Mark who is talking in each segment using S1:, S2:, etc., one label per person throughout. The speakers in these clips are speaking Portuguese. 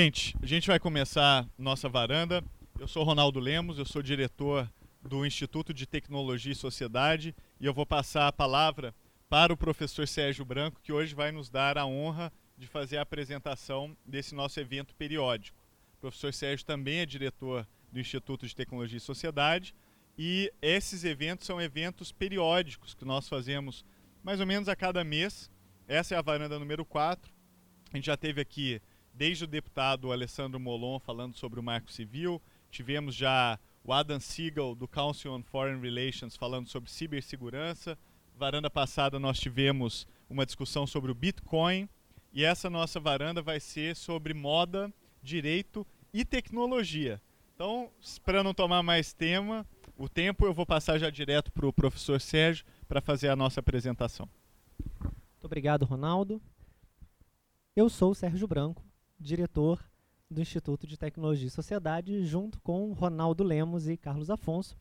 S1: Gente, a gente vai começar nossa varanda. Eu sou Ronaldo Lemos, eu sou diretor do Instituto de Tecnologia e Sociedade e eu vou passar a palavra para o professor Sérgio Branco, que hoje vai nos dar a honra de fazer a apresentação desse nosso evento periódico. O professor Sérgio também é diretor do Instituto de Tecnologia e Sociedade e esses eventos são eventos periódicos que nós fazemos mais ou menos a cada mês. Essa é a varanda número 4. A gente já teve aqui desde o deputado Alessandro Molon falando sobre o marco civil, tivemos já o Adam Siegel do Council on Foreign Relations falando sobre cibersegurança. Varanda passada nós tivemos uma discussão sobre o Bitcoin e essa nossa varanda vai ser sobre moda, direito e tecnologia. Então, para não tomar mais tema, o tempo eu vou passar já direto para o professor Sérgio para fazer a nossa apresentação.
S2: Muito obrigado, Ronaldo. Eu sou o Sérgio Branco, diretor do Instituto de Tecnologia e Sociedade, junto com Ronaldo Lemos e Carlos Afonso.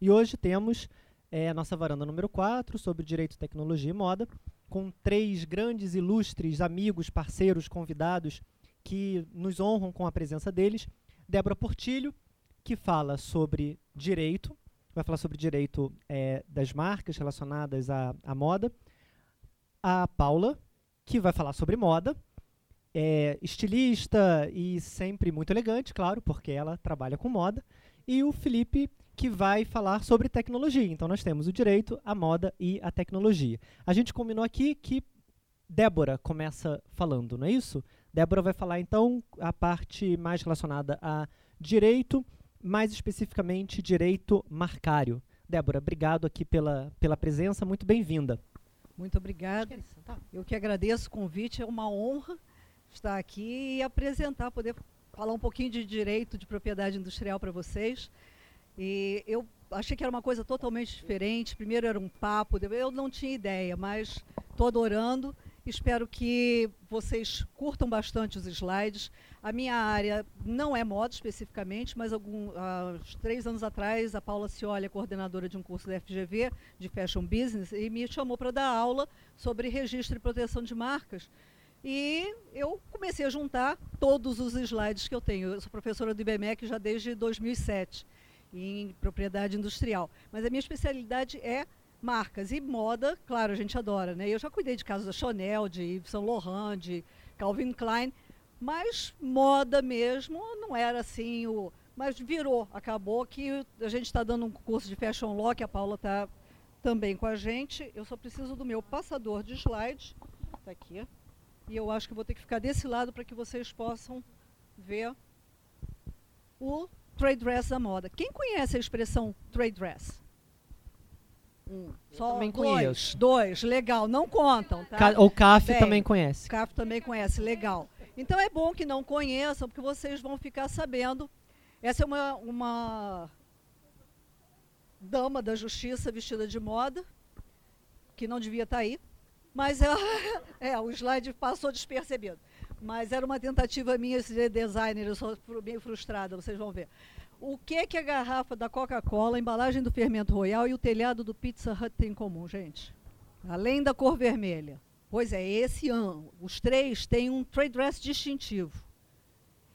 S2: E hoje temos é, a nossa varanda número 4 sobre direito, tecnologia e moda, com três grandes, ilustres amigos, parceiros, convidados que nos honram com a presença deles. Débora Portilho, que fala sobre direito, vai falar sobre direito é, das marcas relacionadas à, à moda. A Paula, que vai falar sobre moda é estilista e sempre muito elegante, claro, porque ela trabalha com moda. E o Felipe, que vai falar sobre tecnologia. Então nós temos o direito, a moda e a tecnologia. A gente combinou aqui que Débora começa falando, não é isso? Débora vai falar então a parte mais relacionada a direito, mais especificamente direito marcário. Débora, obrigado aqui pela, pela presença, muito bem-vinda.
S3: Muito obrigada. Eu que agradeço o convite, é uma honra estar aqui e apresentar, poder falar um pouquinho de direito de propriedade industrial para vocês. E eu achei que era uma coisa totalmente diferente. Primeiro era um papo, eu não tinha ideia, mas estou adorando. Espero que vocês curtam bastante os slides. A minha área não é moda especificamente, mas alguns três anos atrás a Paula Cioli, coordenadora de um curso da FGV de Fashion Business, e me chamou para dar aula sobre registro e proteção de marcas. E eu comecei a juntar todos os slides que eu tenho. Eu sou professora do IBMEC já desde 2007, em propriedade industrial. Mas a minha especialidade é marcas. E moda, claro, a gente adora. Né? Eu já cuidei de casos da Chanel, de Yves Saint Laurent, de Calvin Klein. Mas moda mesmo não era assim o... Mas virou, acabou que a gente está dando um curso de Fashion Law, que a Paula está também com a gente. Eu só preciso do meu passador de slides. Está aqui. E eu acho que vou ter que ficar desse lado para que vocês possam ver o trade dress da moda. Quem conhece a expressão trade dress?
S2: Um. Só também
S3: dois,
S2: conheço.
S3: dois, legal, não contam, tá?
S2: O CAF também conhece.
S3: O CAF também conhece, legal. Então é bom que não conheçam, porque vocês vão ficar sabendo. Essa é uma, uma dama da justiça vestida de moda, que não devia estar tá aí. Mas é, é, o slide passou despercebido. Mas era uma tentativa minha de designer, eu sou meio frustrada, vocês vão ver. O que, que a garrafa da Coca-Cola, a embalagem do fermento royal e o telhado do Pizza Hut têm em comum, gente? Além da cor vermelha. Pois é, esse ano, os três têm um trade dress distintivo,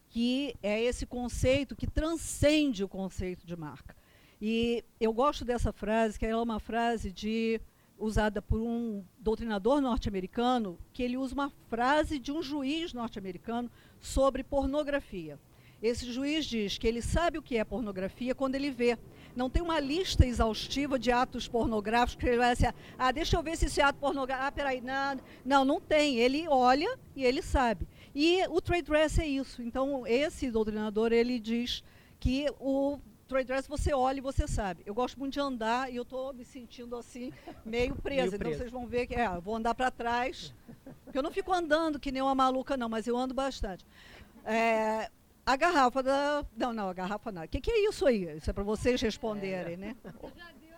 S3: que é esse conceito que transcende o conceito de marca. E eu gosto dessa frase, que é uma frase de usada por um doutrinador norte-americano, que ele usa uma frase de um juiz norte-americano sobre pornografia. Esse juiz diz que ele sabe o que é pornografia quando ele vê. Não tem uma lista exaustiva de atos pornográficos que ele vai assim, ah, deixa eu ver se esse ato pornográfico, ah, peraí, não, não, não tem. Ele olha e ele sabe. E o trade dress é isso. Então, esse doutrinador, ele diz que o trade dress você olha e você sabe. Eu gosto muito de andar e eu estou me sentindo assim, meio presa. Meio então vocês vão ver que é, eu vou andar para trás. Eu não fico andando que nem uma maluca, não, mas eu ando bastante. É, a garrafa da. Não, não, a garrafa não. O que, que, é isso aí? Isso é para vocês responderem, né?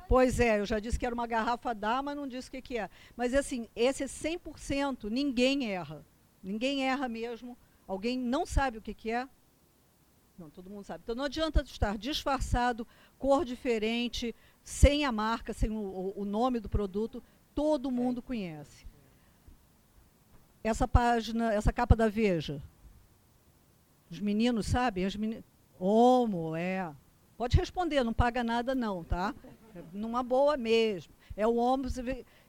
S3: Pois é, eu já disse que era uma garrafa da, mas não disse o que, que é. Mas assim, esse é 100%, ninguém erra. Ninguém erra mesmo. Alguém não sabe o que, que é, não, todo mundo sabe. Então não adianta estar disfarçado, cor diferente, sem a marca, sem o, o nome do produto, todo mundo conhece. Essa página, essa capa da Veja. Os meninos sabem? As meni... Homo, é. Pode responder, não paga nada não, tá? Numa boa mesmo. É o homo,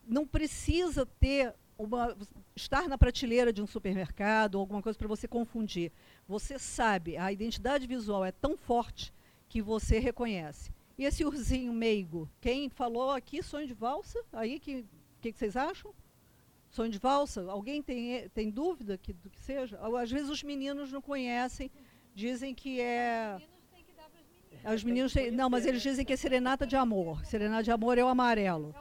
S3: não precisa ter uma, estar na prateleira de um supermercado ou alguma coisa para você confundir. Você sabe, a identidade visual é tão forte que você reconhece. E esse ursinho meigo, quem falou aqui, sonho de valsa? Aí, que que, que vocês acham? Sonho de valsa? Alguém tem, tem dúvida que, do que seja? Às vezes os meninos não conhecem, dizem que é. Os meninos têm, não, mas eles dizem que é serenata de amor. Serenata de amor é o amarelo.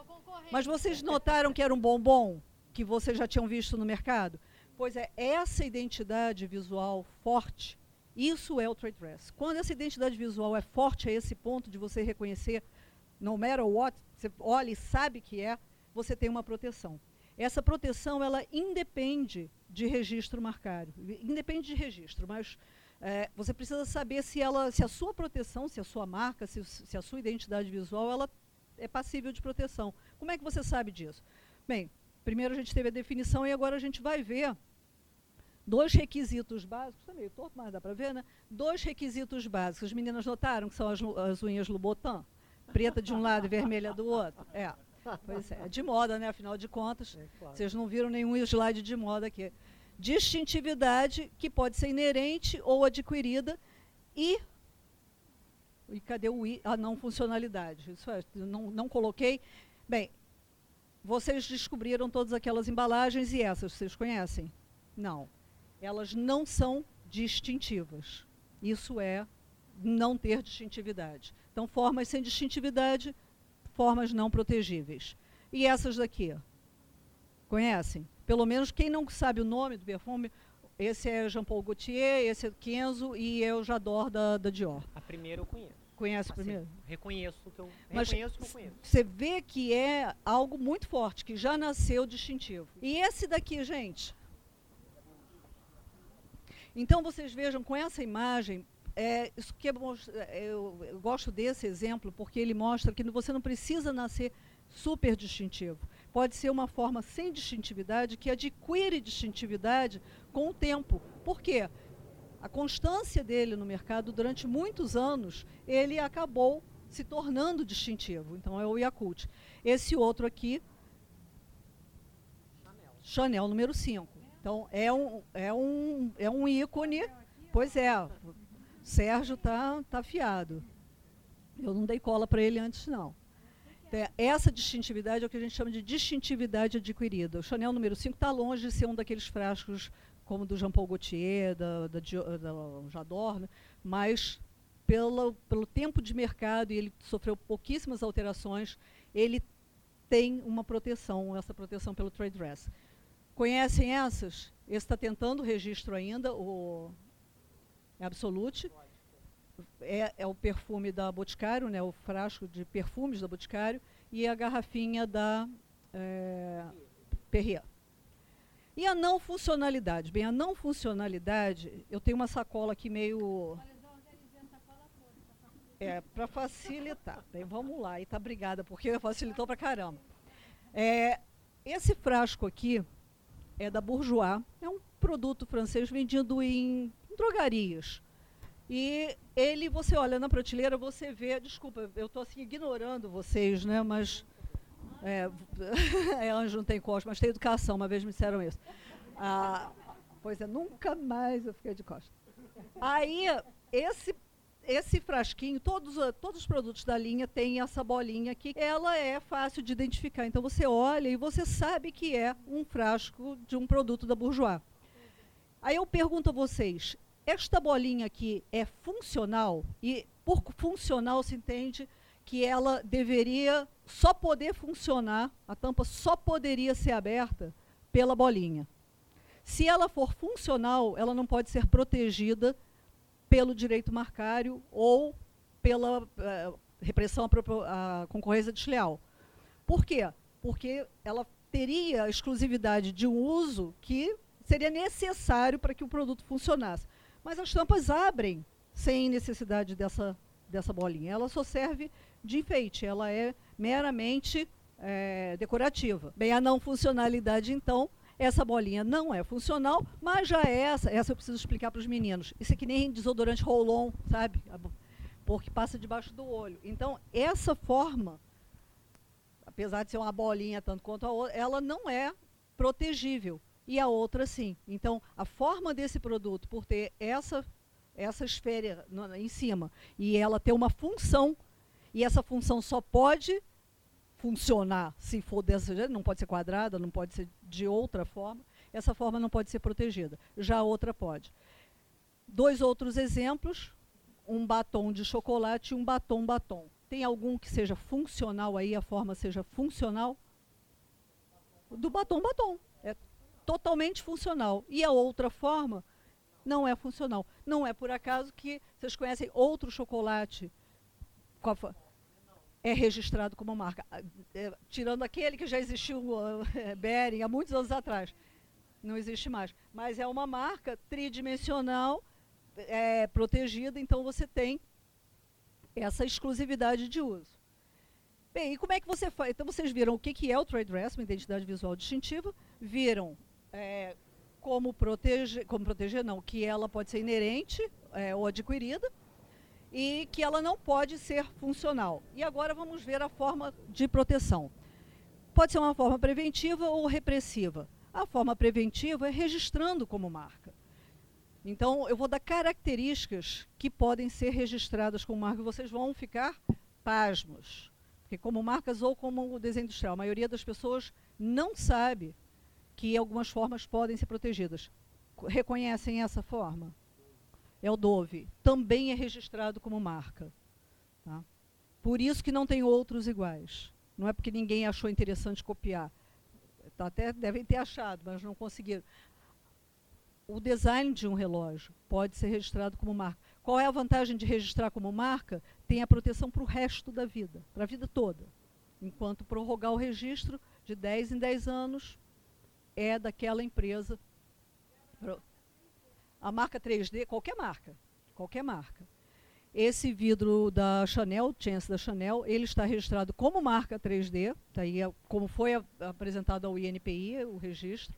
S3: Mas vocês notaram que era um bombom que vocês já tinham visto no mercado? Pois é, essa identidade visual forte, isso é o trade dress. Quando essa identidade visual é forte a esse ponto de você reconhecer, no matter what, você olha e sabe que é, você tem uma proteção. Essa proteção, ela independe de registro marcário. Independe de registro, mas é, você precisa saber se, ela, se a sua proteção, se a sua marca, se, se a sua identidade visual, ela é passível de proteção. Como é que você sabe disso? Bem, primeiro a gente teve a definição e agora a gente vai ver dois requisitos básicos, está meio torto, mas dá para ver, né? Dois requisitos básicos. As meninas notaram que são as, as unhas Louboutin? Preta de um lado e vermelha do outro? É. Pois é, de moda, né? Afinal de contas, é, claro. vocês não viram nenhum slide de moda aqui. Distintividade que pode ser inerente ou adquirida e e cadê o I? A não funcionalidade. Isso é, não, não coloquei. Bem, vocês descobriram todas aquelas embalagens e essas, vocês conhecem? Não. Elas não são distintivas. Isso é não ter distintividade. Então, formas sem distintividade, formas não protegíveis. E essas daqui? Conhecem? Pelo menos quem não sabe o nome do perfume, esse é Jean Paul Gaultier, esse é Kenzo e o Jador da, da Dior.
S2: A primeira eu conheço.
S3: Conhece assim, primeiro?
S2: Reconheço que eu Mas reconheço que eu conheço.
S3: Você vê que é algo muito forte, que já nasceu distintivo. E esse daqui, gente. Então vocês vejam com essa imagem, é, isso que é, é, eu, eu gosto desse exemplo porque ele mostra que você não precisa nascer super distintivo pode ser uma forma sem distintividade que adquire distintividade com o tempo. Por quê? A constância dele no mercado durante muitos anos, ele acabou se tornando distintivo. Então é o Yakult. Esse outro aqui, Chanel, Chanel número 5. Então é um, é um, é um ícone. Pois é, Sérgio está tá afiado. Eu não dei cola para ele antes, não. Então, essa distintividade é o que a gente chama de distintividade adquirida. O Chanel número 5 está longe de ser um daqueles frascos como do Jean Paul Gaultier, da, da, da Jador, né? mas pelo, pelo tempo de mercado, e ele sofreu pouquíssimas alterações, ele tem uma proteção, essa proteção pelo trade dress. Conhecem essas? Esse está tentando o registro ainda, o Absolute é, é, o perfume da Boticário, né, o frasco de perfumes da Boticário, e a garrafinha da é, Perrier. E a não funcionalidade? Bem, a não funcionalidade, eu tenho uma sacola aqui meio... É, para facilitar. Bem, vamos lá. E tá obrigada, porque facilitou para caramba. É, esse frasco aqui é da Bourjois. É um produto francês vendido em, em drogarias. E ele, você olha na prateleira, você vê, desculpa, eu estou assim ignorando vocês, né? Mas é, é, anjo não tem costas, mas tem educação, uma vez me disseram isso. Ah, pois é, nunca mais eu fiquei de costas. Aí, esse, esse frasquinho, todos, todos os produtos da linha têm essa bolinha aqui, ela é fácil de identificar. Então você olha e você sabe que é um frasco de um produto da Bourjois. Aí eu pergunto a vocês, esta bolinha aqui é funcional e por funcional se entende que ela deveria só poder funcionar, a tampa só poderia ser aberta pela bolinha. Se ela for funcional, ela não pode ser protegida pelo direito marcário ou pela uh, repressão à, à concorrência desleal. Por quê? Porque ela teria a exclusividade de um uso que seria necessário para que o produto funcionasse. Mas as tampas abrem sem necessidade dessa, dessa bolinha. Ela só serve de enfeite, ela é meramente é, decorativa. Bem, a não funcionalidade, então, Essa bolinha não é funcional, mas já é essa. Essa eu preciso explicar para os meninos. Isso é que nem desodorante roll-on, sabe? Porque passa debaixo do olho. Então, essa forma, apesar de ser uma bolinha tanto quanto a outra, ela não é protegível. E a outra, sim. Então, a forma desse produto, por ter essa, essa esfera em cima, e ela ter uma função, e essa função só pode funcionar se for dessa jeito, não pode ser quadrada, não pode ser de outra forma, essa forma não pode ser protegida. Já a outra pode. Dois outros exemplos, um batom de chocolate e um batom batom. Tem algum que seja funcional aí, a forma seja funcional? Do batom batom. É totalmente funcional. E a outra forma não é funcional. Não é por acaso que vocês conhecem outro chocolate. É registrado como marca, ah, é, tirando aquele que já existiu, uh, Bering, há muitos anos atrás. Não existe mais. Mas é uma marca tridimensional, é, protegida, então você tem essa exclusividade de uso. Bem, e como é que você faz? Então vocês viram o que, que é o trade dress, uma identidade visual distintiva, viram é, como proteger, como proteger não, que ela pode ser inerente é, ou adquirida, e que ela não pode ser funcional. E agora vamos ver a forma de proteção. Pode ser uma forma preventiva ou repressiva. A forma preventiva é registrando como marca. Então, eu vou dar características que podem ser registradas como marca. Vocês vão ficar pasmos. Porque como marcas ou como desenho industrial, a maioria das pessoas não sabe que algumas formas podem ser protegidas. Reconhecem essa forma? é o Dove, também é registrado como marca. Tá? Por isso que não tem outros iguais. Não é porque ninguém achou interessante copiar. Tá, até devem ter achado, mas não conseguiram. O design de um relógio pode ser registrado como marca. Qual é a vantagem de registrar como marca? Tem a proteção para o resto da vida, para a vida toda. Enquanto prorrogar o registro de 10 em 10 anos é daquela empresa a marca 3D, qualquer marca, qualquer marca. Esse vidro da Chanel, Chance da Chanel, ele está registrado como marca 3D, tá aí, é como foi apresentado ao INPI, o registro,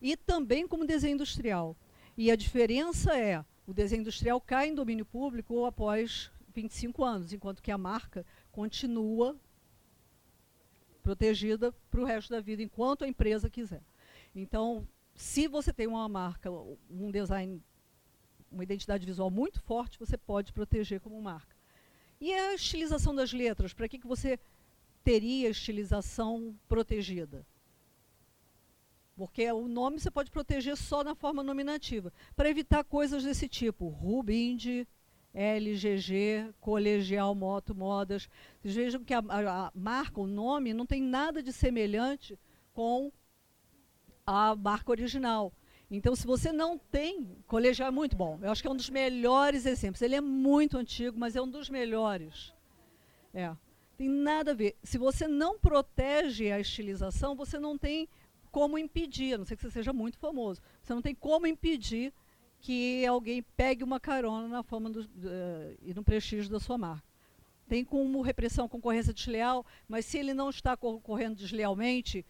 S3: e também como desenho industrial. E a diferença é, o desenho industrial cai em domínio público após 25 anos, enquanto que a marca continua protegida para o resto da vida, enquanto a empresa quiser. Então, se você tem uma marca, um design, uma identidade visual muito forte, você pode proteger como marca. E a estilização das letras, para que, que você teria estilização protegida? Porque o nome você pode proteger só na forma nominativa, para evitar coisas desse tipo, Rubind, LGG, Colegial Moto Modas. Vocês vejam que a, a, a marca, o nome, não tem nada de semelhante com a marca original. Então, se você não tem, colegial é muito bom. Eu acho que é um dos melhores exemplos. Ele é muito antigo, mas é um dos melhores. É. Tem nada a ver. Se você não protege a estilização, você não tem como impedir, a não ser que você seja muito famoso. Você não tem como impedir que alguém pegue uma carona na fama do, uh, e no prestígio da sua marca. Tem como repressão concorrência desleal, mas se ele não está concorrendo deslealmente,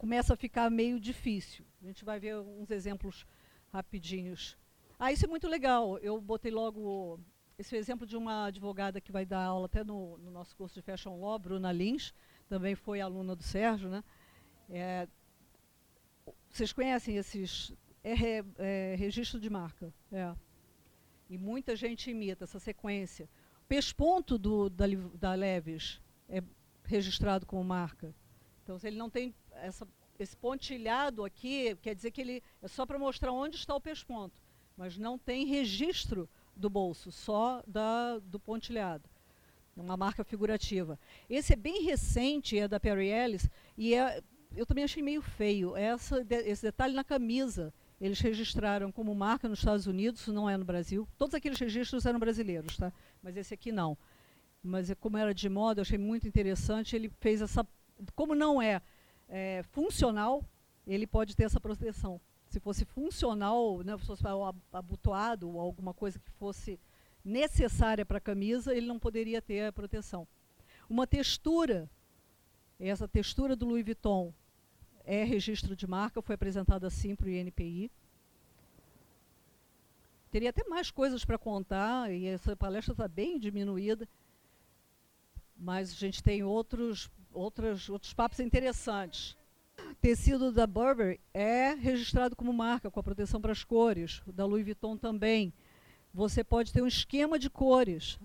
S3: começa a ficar meio difícil. A gente vai ver uns exemplos rapidinhos. Ah, isso é muito legal. Eu botei logo esse exemplo de uma advogada que vai dar aula até no, no nosso curso de Fashion Law, Bruna Lins, também foi aluna do Sérgio. Né? É, vocês conhecem esses... É, é, registro de marca. É. E muita gente imita essa sequência. O pesponto do, da, da Leves é registrado como marca. Então, se ele não tem essa, esse pontilhado aqui, quer dizer que ele é só para mostrar onde está o pesponto, mas não tem registro do bolso, só da, do pontilhado. É uma marca figurativa. Esse é bem recente, é da Perry Ellis, e é, eu também achei meio feio. Essa, esse detalhe na camisa, eles registraram como marca nos Estados Unidos, não é no Brasil. Todos aqueles registros eram brasileiros, tá? mas esse aqui não. Mas é, como era de moda, eu achei muito interessante. Ele fez essa. Como não é é, funcional, ele pode ter essa proteção. Se fosse funcional, né, se fosse abotoado ou alguma coisa que fosse necessária para a camisa, ele não poderia ter a proteção. Uma textura, essa textura do Louis Vuitton, é registro de marca, foi apresentado assim para o INPI. Teria até mais coisas para contar, e essa palestra está bem diminuída, mas a gente tem outros, outros, outros papos interessantes. Tecido da Burberry é registrado como marca, com a proteção para as cores, da Louis Vuitton também. Você pode ter um esquema de cores,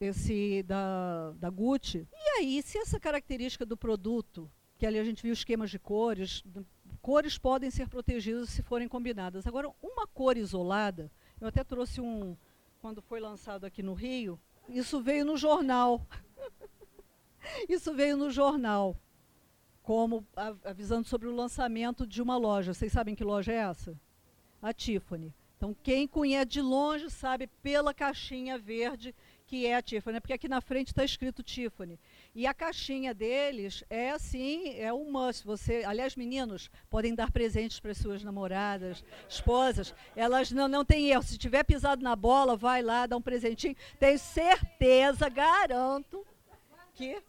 S3: esse da, da Gucci. E aí, se essa característica do produto, que ali a gente viu esquemas de cores, cores podem ser protegidas se forem combinadas. Agora, uma cor isolada, eu até trouxe um, quando foi lançado aqui no Rio, isso veio no jornal. Isso veio no jornal, como avisando sobre o lançamento de uma loja. Vocês sabem que loja é essa? A Tiffany. Então, quem conhece de longe sabe pela caixinha verde que é a Tiffany, porque aqui na frente está escrito Tiffany. E a caixinha deles é assim, é um must. Você, aliás, meninos podem dar presentes para suas namoradas, esposas. Elas não, não têm erro. Se tiver pisado na bola, vai lá, dá um presentinho. Tenho certeza, garanto que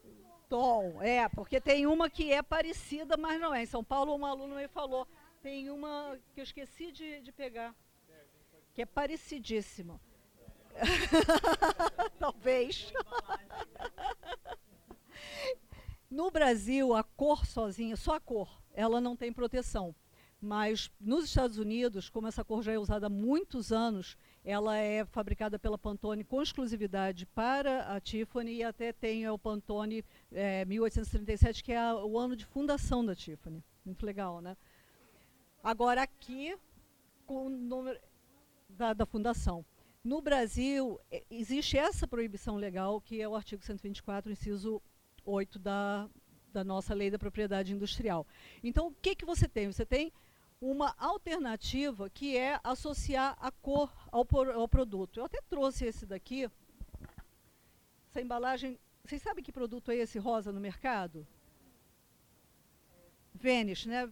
S3: É, porque tem uma que é parecida, mas não é. Em São Paulo, um aluno me falou, tem uma que eu esqueci de, de pegar, que é parecidíssima. Talvez. no Brasil, a cor sozinha, só a cor, ela não tem proteção. Mas nos Estados Unidos, como essa cor já é usada há muitos anos, ela é fabricada pela Pantone com exclusividade para a Tiffany e até tem o Pantone é, 1837, que é a, o ano de fundação da Tiffany. Muito legal, né? Agora aqui, com o número da, da fundação. No Brasil, é, existe essa proibição legal, que é o artigo 124, inciso 8 da, da nossa lei da propriedade industrial. Então, o que, que você tem? Você tem uma alternativa que é associar a cor ao, ao produto. Eu até trouxe esse daqui. Essa embalagem. Vocês sabem que produto é esse rosa no mercado? Vênus, né?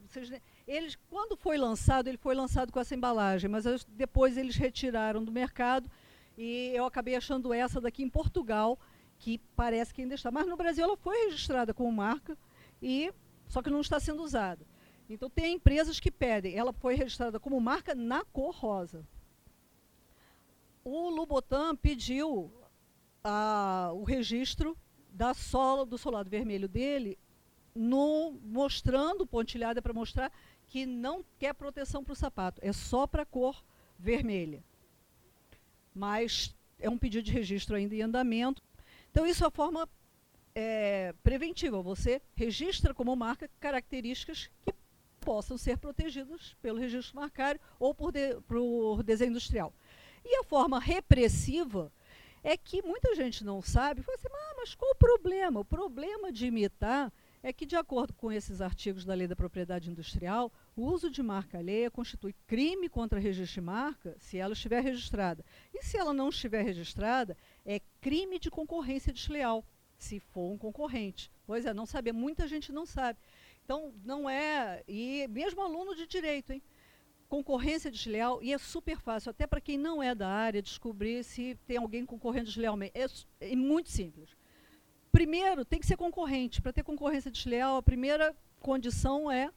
S3: Eles, quando foi lançado, ele foi lançado com essa embalagem, mas depois eles retiraram do mercado e eu acabei achando essa daqui em Portugal, que parece que ainda está. Mas no Brasil ela foi registrada como marca, e só que não está sendo usada. Então tem empresas que pedem, ela foi registrada como marca na cor rosa. O Lubotan pediu a, o registro da sola do solado vermelho dele no, mostrando, pontilhada para mostrar que não quer proteção para o sapato, é só para a cor vermelha. Mas é um pedido de registro ainda em andamento. Então, isso é a forma é, preventiva. Você registra como marca características que possam ser protegidas pelo registro marcário ou por, de, por desenho industrial. E a forma repressiva é que muita gente não sabe, fala assim, ah, mas qual o problema? O problema de imitar é que, de acordo com esses artigos da Lei da Propriedade Industrial, o uso de marca alheia constitui crime contra registro de marca se ela estiver registrada. E se ela não estiver registrada, é crime de concorrência desleal, se for um concorrente. Pois é, não saber, muita gente não sabe. Então, não é. E mesmo aluno de direito, hein? Concorrência desleal, e é super fácil, até para quem não é da área, descobrir se tem alguém concorrendo deslealmente. É, é muito simples Primeiro, tem que ser concorrente. Para ter concorrência desleal, a primeira condição é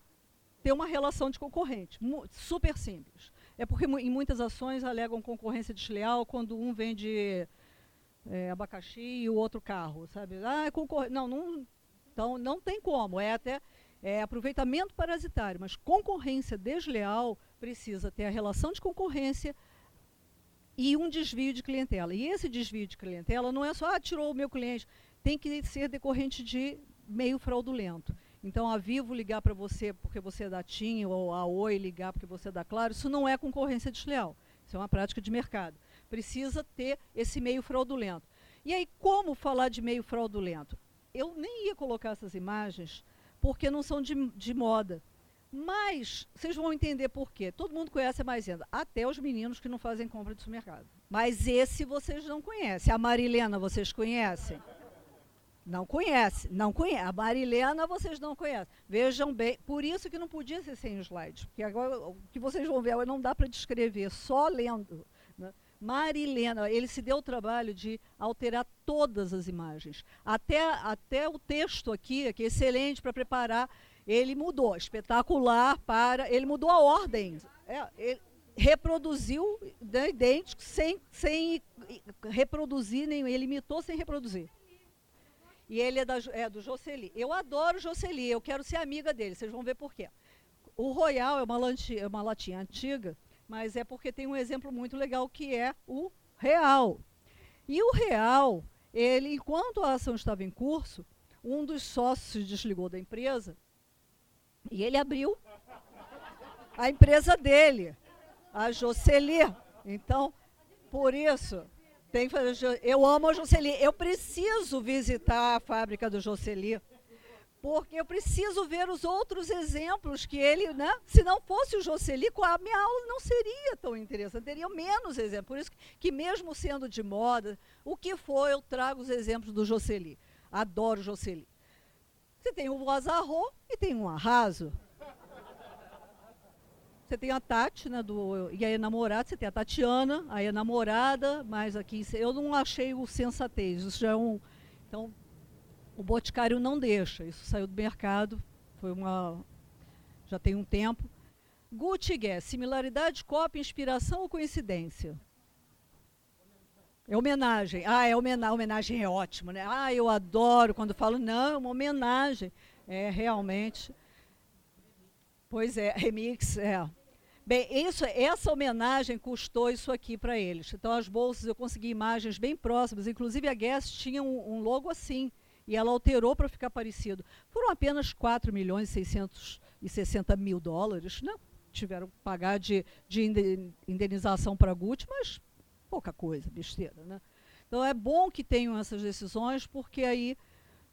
S3: ter uma relação de concorrente. Super simples. É porque em muitas ações alegam concorrência desleal quando um vende é, abacaxi e o outro carro, sabe? Ah, é concorrente. Não, não, então não tem como. É até é, aproveitamento parasitário, mas concorrência desleal precisa ter a relação de concorrência e um desvio de clientela. E esse desvio de clientela não é só, ah, tirou o meu cliente tem que ser decorrente de meio fraudulento. Então, a Vivo ligar para você porque você é da TIM, ou a Oi ligar porque você é da Claro, isso não é concorrência desleal. Isso é uma prática de mercado. Precisa ter esse meio fraudulento. E aí, como falar de meio fraudulento? Eu nem ia colocar essas imagens porque não são de, de moda. Mas vocês vão entender por quê. Todo mundo conhece a Maisena, até os meninos que não fazem compra de supermercado. Mas esse vocês não conhecem. A Marilena vocês conhecem? Não conhece, não conhece. A Marilena vocês não conhecem. Vejam bem, por isso que não podia ser sem slide, porque agora o que vocês vão ver não dá para descrever, só lendo. Marilena, ele se deu o trabalho de alterar todas as imagens. Até, até o texto aqui, que é excelente para preparar, Ele mudou, espetacular para. Ele mudou a ordem. É, ele reproduziu né, idêntico, sem, sem reproduzir nenhum. Ele imitou sem reproduzir. E ele é, da, é do Jocely. Eu adoro Jocely, eu quero ser amiga dele, vocês vão ver por quê. O Royal é uma, latinha, é uma latinha antiga, mas é porque tem um exemplo muito legal que é o Real. E o Real, ele, enquanto a ação estava em curso, um dos sócios se desligou da empresa e ele abriu a empresa dele, a Jocely. Então, por isso, tem que fazer. Eu amo a Jocely. Eu preciso visitar a fábrica do Jocely. Porque eu preciso ver os outros exemplos que ele, né? Se não fosse o Jocely, a minha aula não seria tão interessante, teria menos exemplos. Por isso que, mesmo sendo de moda, o que for, eu trago os exemplos do Jocely. Adoro Jocely. Você tem o Azarro e tem um Arraso. Você tem a Tati, né, do, e aí namorada, você tem a Tatiana, aí a namorada, mas aqui eu não achei o sensatez, isso já é um... Então, o Boticário não deixa, isso saiu do mercado, foi uma... já tem um tempo. Gucci Guess, similaridade, cópia, inspiração ou coincidência? É homenagem. Ah, é homenagem. Homenagem é ótimo, né? Ah, eu adoro quando falo, não, é uma homenagem. É, realmente. Pois é, remix, é. Bem, isso, essa homenagem custou isso aqui para eles. Então, as bolsas, eu consegui imagens bem próximas. Inclusive, a Guess tinha um, um logo assim. E ela alterou para ficar parecido. Foram apenas 4 milhões e 660 mil dólares. Não tiveram que pagar de, de indenização para a Gucci, mas pouca coisa, besteira. Né? Então, é bom que tenham essas decisões, porque aí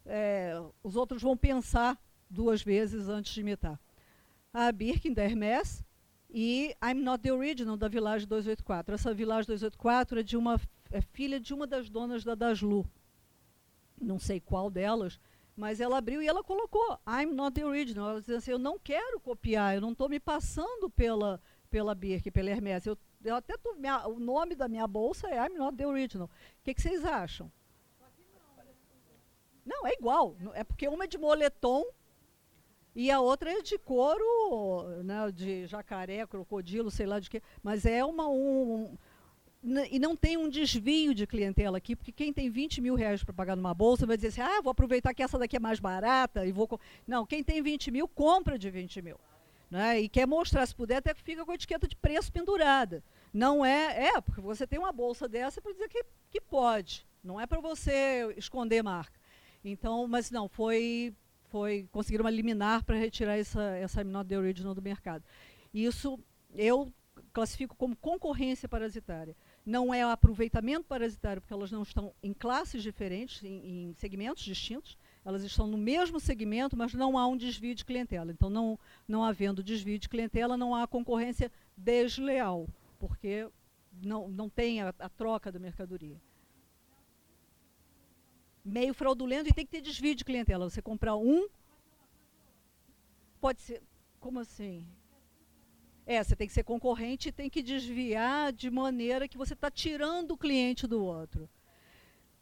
S3: é, os outros vão pensar duas vezes antes de imitar. A Birkin, da Hermès, e I'm Not the Original, da Village 284. Essa Village 284 é, de uma, é filha de uma das donas da Daslu. Não sei qual delas, mas ela abriu e ela colocou I'm Not the Original. Ela dizia assim, eu não quero copiar, eu não estou me passando pela, pela Birk, pela Hermès. Eu, eu até tô, minha, o nome da minha bolsa é I'm Not the Original. O que, que vocês acham? Não, é igual. É porque uma é de moletom e a outra é de couro, né, de jacaré, crocodilo, sei lá de quê. Mas é uma. Um, um, e não tem um desvio de clientela aqui, porque quem tem 20 mil reais para pagar numa bolsa vai dizer assim: ah, vou aproveitar que essa daqui é mais barata e vou. Não, quem tem 20 mil, compra de 20 mil. Né, e quer mostrar, se puder, até fica com a etiqueta de preço pendurada. Não é. É, porque você tem uma bolsa dessa para dizer que, que pode. Não é para você esconder marca. Então, mas não, foi foi conseguir uma liminar para retirar essa, essa Not the Original do mercado. Isso eu classifico como concorrência parasitária. Não é aproveitamento parasitário, porque elas não estão em classes diferentes, em, em, segmentos distintos, elas estão no mesmo segmento, mas não há um desvio de clientela. Então, não, não havendo desvio de clientela, não há concorrência desleal, porque não, não tem a, a troca da mercadoria meio fraudulento e tem que ter desvio de clientela. Você comprar um, pode ser. Como assim? É, você tem que ser concorrente e tem que desviar de maneira que você está tirando o cliente do outro.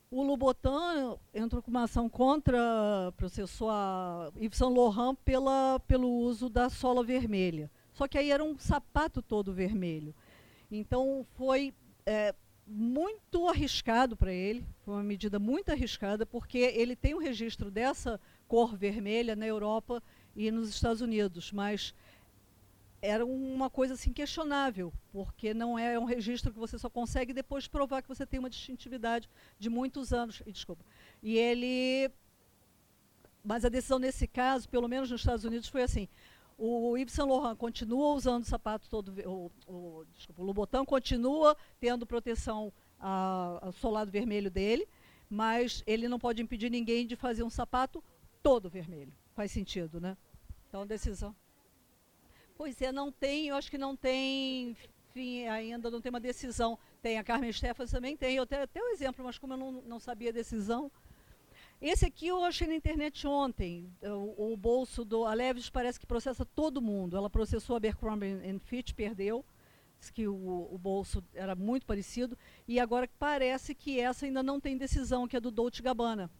S3: O Louboutin entrou com uma ação contra, processou a Yves Saint Laurent pela, pelo uso da sola vermelha. Só que aí era um sapato todo vermelho. Então foi é, muito arriscado para ele, foi uma medida muito arriscada, porque ele tem o um registro dessa cor vermelha na Europa e nos Estados Unidos, mas era uma coisa assim questionável, porque não é um registro que você só consegue depois provar que você tem uma distintividade de muitos anos. E, desculpa. E ele mas a decisão nesse caso, pelo menos nos Estados Unidos, foi assim: o Yves Saint Laurent continua usando o sapato todo, o, o, desculpa, o Louboutin continua tendo proteção ao solado vermelho dele, mas ele não pode impedir ninguém de fazer um sapato todo vermelho. Faz sentido, né? Então, decisão. Pois é, não tem, eu acho que não tem, enfim, ainda não tem uma decisão. Tem, a Carmen Steffens também tem, eu tenho até o um exemplo, mas como eu não, não sabia a decisão, esse aqui eu achei na internet ontem. O, o bolso do. A Leves parece que processa todo mundo. Ela processou a Abercrombie Fitch, perdeu. Diz que o, o, bolso era muito parecido. E agora parece que essa ainda não tem decisão, que é do Dolce Gabbana.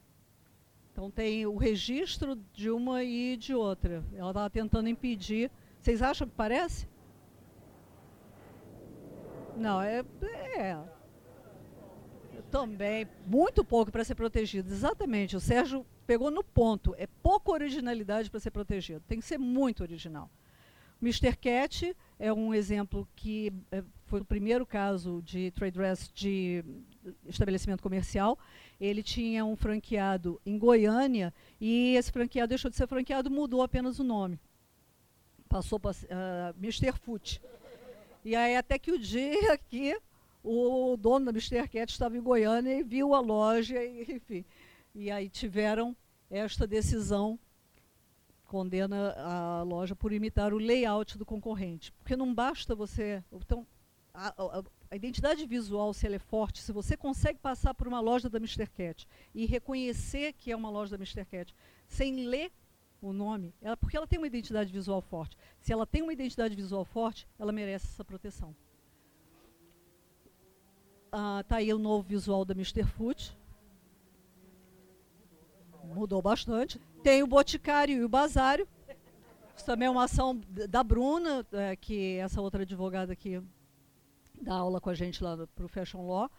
S3: Então tem o registro de uma e de outra. Ela estava tentando impedir. Vocês acham que parece? Não, é, é. Também, muito pouco para ser protegido. Exatamente. O Sérgio pegou no ponto. É pouca originalidade para ser protegido. Tem que ser muito original. Mr. Cat é um exemplo que é, foi o primeiro caso de trade dress de estabelecimento comercial. Ele tinha um franqueado em Goiânia e esse franqueado deixou de ser franqueado, mudou apenas o nome. Passou para uh, ah, Mr. Foot. E aí até que o dia que o dono da Mr. Cat estava em Goiânia e viu a loja, e, enfim. E aí tiveram esta decisão condena a loja por imitar o layout do concorrente. Porque não basta você. Então, a, a, a, identidade visual, se ela é forte, se você consegue passar por uma loja da Mr. Cat e reconhecer que é uma loja da Mr. Cat sem ler o nome, ela, porque ela tem uma identidade visual forte. Se ela tem uma identidade visual forte, ela merece essa proteção. Ah, tá aí o novo visual da Mr. Food. Mudou bastante. Tem o Boticário e o Basário. Isso também é uma ação da Bruna, é, que essa outra advogada que dá aula com a gente lá para o Fashion Law.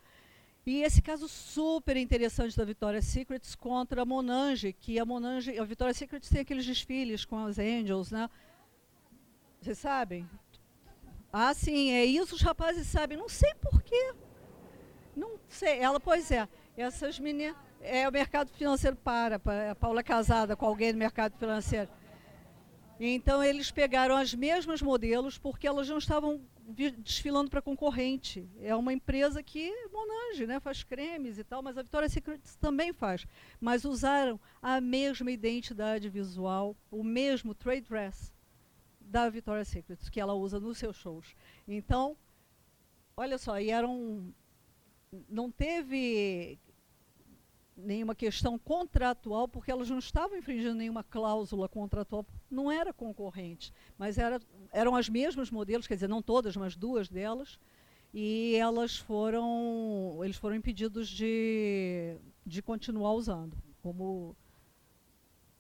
S3: E esse caso super interessante da Victoria's Secrets contra a Monange, que a Monange, a Victoria's Secrets tem aqueles desfiles com as Angels, né? Vocês sabem? Ah, sim, é isso os rapazes sabem. Não sei porquê. Não sei. Ela, pois é, essas meninas é o mercado financeiro para, a Paula é casada com alguém do mercado financeiro. Então eles pegaram as mesmas modelos porque elas não estavam desfilando para concorrente. É uma empresa que Monange, né, faz cremes e tal, mas a Victoria's Secret também faz. Mas usaram a mesma identidade visual, o mesmo trade dress da Victoria's Secret que ela usa nos seus shows. Então, olha só, e eram não teve nenhuma questão contratual, porque elas não estavam infringindo nenhuma cláusula contratual, não era concorrente, mas era, eram as mesmas modelos, quer dizer, não todas, mas duas delas, e elas foram, eles foram impedidos de, de continuar usando, como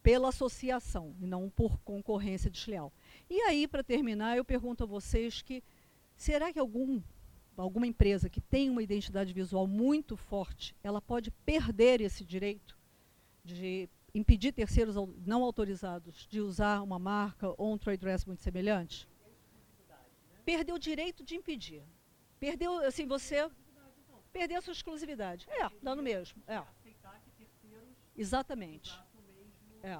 S3: pela associação, e não por concorrência desleal. E aí, para terminar, eu pergunto a vocês que, será que algum alguma empresa que tem uma identidade visual muito forte, ela pode perder esse direito de impedir terceiros não autorizados de usar uma marca ou um trade dress muito semelhante? Perdeu o direito de impedir. Perdeu, assim, você perdeu a sua exclusividade. É, dando mesmo. É. Exatamente. É.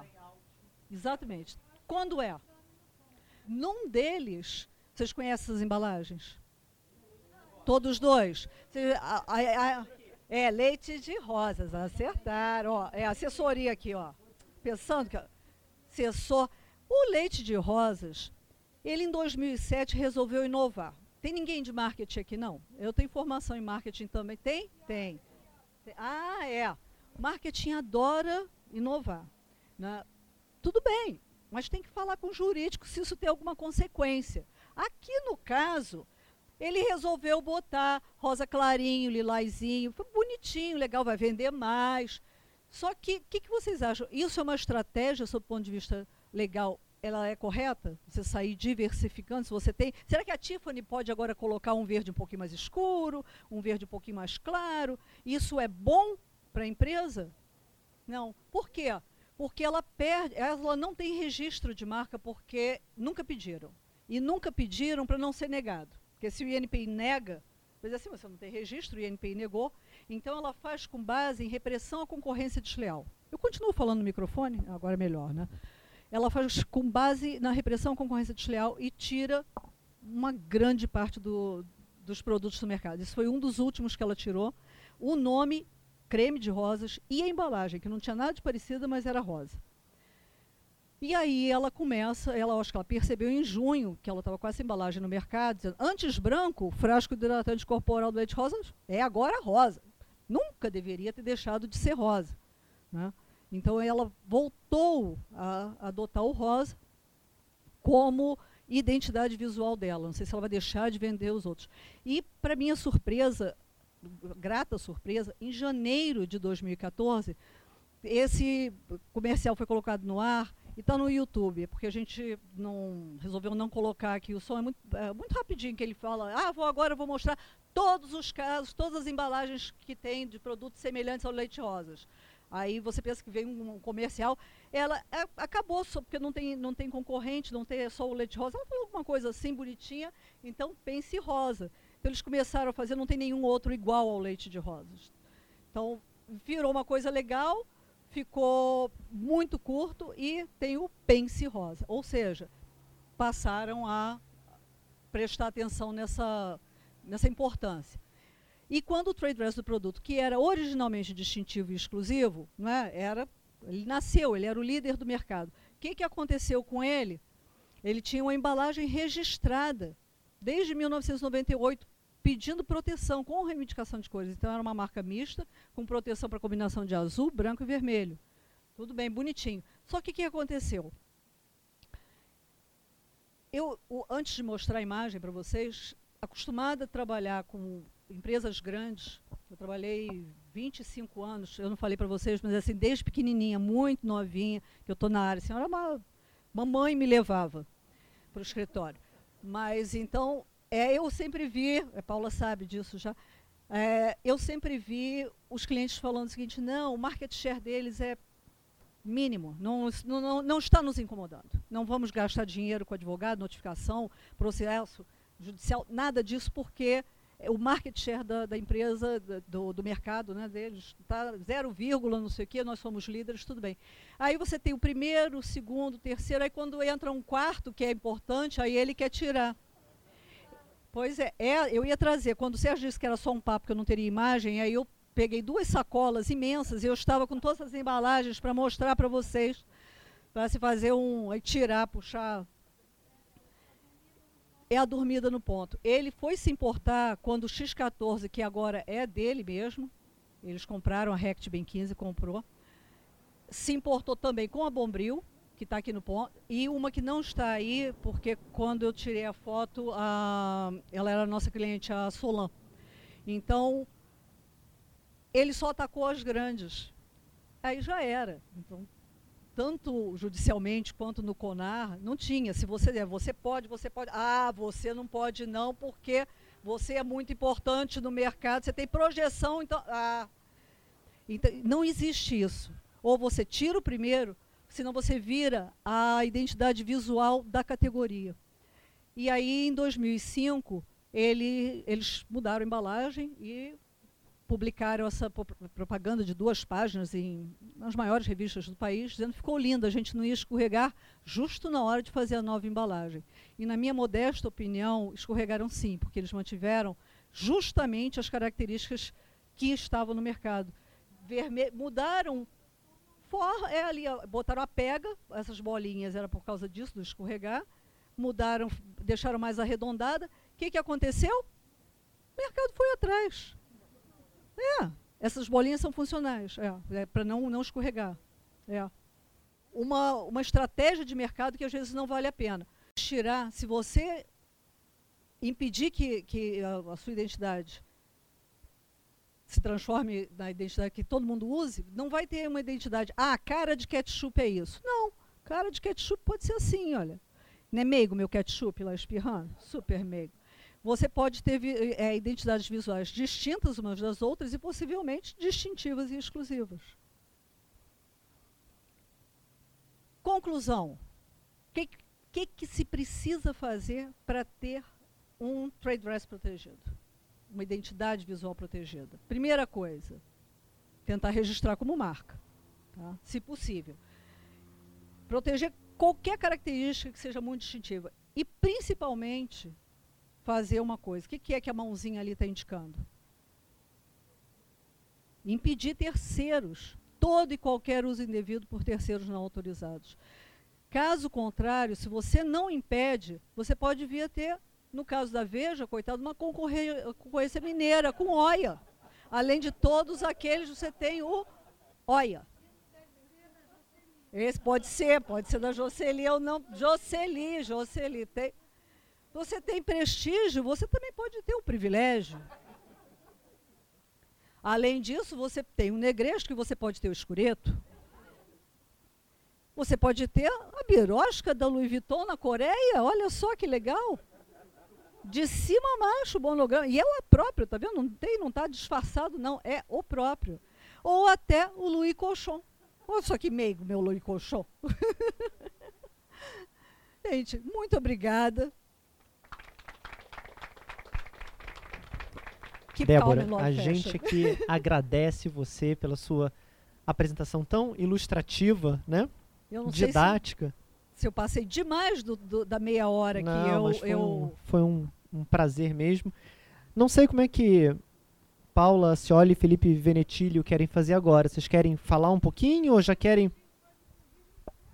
S3: Exatamente. Quando é? Num deles, vocês conhecem essas embalagens? Todos dois. A, a, a, é, leite de rosas, acertaram. Ó, é assessoria aqui, ó. Pensando que assessor. O leite de rosas, ele em 2007 resolveu inovar. Tem ninguém de marketing aqui, não? Eu tenho formação em marketing também. Tem? Tem. Ah, é. Marketing adora inovar. Né? Tudo bem, mas tem que falar com o jurídico se isso tem alguma consequência. Aqui no caso, ele resolveu botar rosa clarinho, lilazinho, bonitinho, legal, vai vender mais. Só que, o que, que, vocês acham? Isso é uma estratégia, sob o ponto de vista legal, ela é correta? Você sair diversificando, se você tem... Será que a Tiffany pode agora colocar um verde um pouquinho mais escuro, um verde um pouquinho mais claro? Isso é bom para a empresa? Não. Por quê? Porque ela perde, ela não tem registro de marca porque nunca pediram. E nunca pediram para não ser negado. Porque se o INPI nega, mas assim, você não tem registro, o INPI negou, então ela faz com base em repressão à concorrência desleal. Eu continuo falando no microfone, agora é melhor, né? Ela faz com base na repressão à concorrência desleal e tira uma grande parte do, dos produtos do mercado. Isso foi um dos últimos que ela tirou. O nome, creme de rosas, e a embalagem, que não tinha nada de parecida, mas era rosa. E aí ela começa, ela acho que ela percebeu em junho que ela estava com essa embalagem no mercado, dizendo, antes branco, frasco de hidratante corporal do leite rosa é agora rosa. Nunca deveria ter deixado de ser rosa. Né? Então ela voltou a adotar o rosa como identidade visual dela. Não sei se ela vai deixar de vender os outros. E, para minha surpresa, grata surpresa, em janeiro de 2014, esse comercial foi colocado no ar e está no YouTube, porque a gente não resolveu não colocar aqui o som. É muito, é muito rapidinho que ele fala, ah, vou agora vou mostrar todos os casos, todas as embalagens que tem de produtos semelhantes ao leite rosas. Aí você pensa que vem um comercial, ela é, acabou só porque não tem, não tem concorrente, não tem só o leite rosa. Ela falou alguma coisa assim bonitinha, então pense rosa. Então eles começaram a fazer, não tem nenhum outro igual ao leite de rosas. Então virou uma coisa legal, ficou muito curto e tem o Pense Rosa. Ou seja, passaram a prestar atenção nessa, nessa importância. E quando o trade dress do produto, que era originalmente distintivo e exclusivo, né, era, ele nasceu, ele era o líder do mercado. O que, que aconteceu com ele? Ele tinha uma embalagem registrada desde 1998 pedindo proteção com reivindicação de cores. Então era uma marca mista, com proteção para combinação de azul, branco e vermelho. Tudo bem, bonitinho. Só que o que aconteceu? Eu, o, antes de mostrar a imagem para vocês, acostumada a trabalhar com empresas grandes, eu trabalhei 25 anos, eu não falei para vocês, mas assim, desde pequenininha, muito novinha, que eu estou na área, assim, era uma mamãe me levava para o escritório. Mas então é, eu sempre vi, a Paula sabe disso já, é, eu sempre vi os clientes falando o seguinte, não, o market share deles é mínimo, não, não, não está nos incomodando. Não vamos gastar dinheiro com advogado, notificação, processo judicial, nada disso, porque o market share da, da empresa, do, do, mercado né, deles, está 0, não sei o quê, nós somos líderes, tudo bem. Aí você tem o primeiro, o segundo, o terceiro, aí quando entra um quarto, que é importante, aí ele quer tirar. Pois é, é, eu ia trazer, quando o Sérgio disse que era só um papo, que eu não teria imagem, aí eu peguei duas sacolas imensas e eu estava com todas as embalagens para mostrar para vocês, para se fazer um, aí tirar, puxar. É a dormida no ponto. Ele foi se importar quando o X14, que agora é dele mesmo, eles compraram, a Rect Ben 15 comprou, se importou também com a Bombril, que está aqui no ponto, e uma que não está aí, porque quando eu tirei a foto, a, ela era a nossa cliente, a Solan. Então, ele só atacou as grandes. Aí já era. Então, tanto judicialmente quanto no CONAR, não tinha. Se você der, você pode, você pode. Ah, você não pode não, porque você é muito importante no mercado, você tem projeção, então. Ah. Então, não existe isso. Ou você tira o primeiro, senão você vira a identidade visual da categoria. E aí, em 2005, ele, eles mudaram a embalagem e publicaram essa propaganda de duas páginas em nas maiores revistas do país, dizendo que ficou linda, a gente não ia escorregar justo na hora de fazer a nova embalagem. E na minha modesta opinião, escorregaram sim, porque eles mantiveram justamente as características que estavam no mercado. Verme mudaram For, é ali, botaram a pega, essas bolinhas era por causa disso, do escorregar, mudaram, deixaram mais arredondada. O que, que aconteceu? O mercado foi atrás. É, essas bolinhas são funcionais, é, é para não, não escorregar. É. Uma, uma estratégia de mercado que às vezes não vale a pena. Tirar, se você impedir que, que a, a sua identidade se transforme na identidade que todo mundo use, não vai ter uma identidade. Ah, cara de ketchup é isso. Não, cara de ketchup pode ser assim, olha. Não é meigo meu ketchup lá espirrando? Super meigo. Você pode ter é, identidades visuais distintas umas das outras e possivelmente distintivas e exclusivas. Conclusão. O que, que, que se precisa fazer para ter um trade dress protegido? Uma identidade visual protegida? Primeira coisa, tentar registrar como marca, tá? se possível. Proteger qualquer característica que seja muito distintiva. E, principalmente, fazer uma coisa. O que é que a mãozinha ali está indicando? Impedir terceiros, todo e qualquer uso indevido por terceiros não autorizados. Caso contrário, se você não impede, você pode vir a ter no caso da Veja, coitado, uma concorrência mineira com Oia. Além de todos aqueles, você tem o Oia. Esse pode ser, pode ser da Jocely ou não. Jocely, Jocely. Tem. Você tem prestígio, você também pode ter o um privilégio. Além disso, você tem o um negresco que você pode ter o escureto. Você pode ter a birosca da Louis Vuitton na Coreia, olha só que legal. De cima a baixo o monograma. E é o próprio, tá vendo? Não tem, não está disfarçado, não. É o próprio. Ou até o Louis Cochon. Olha só que meigo, meu Louis Cochon. Gente, muito obrigada.
S2: Que Débora, a gente aqui agradece você pela sua apresentação tão ilustrativa, né? Didática.
S3: Se, se, eu passei demais do, do, da meia hora
S2: Não,
S3: que eu.
S2: Foi,
S3: eu...
S2: Um, foi um, um prazer mesmo. Não sei como é que Paula Cioli e Felipe Venetilho querem fazer agora. Vocês querem falar um pouquinho ou já querem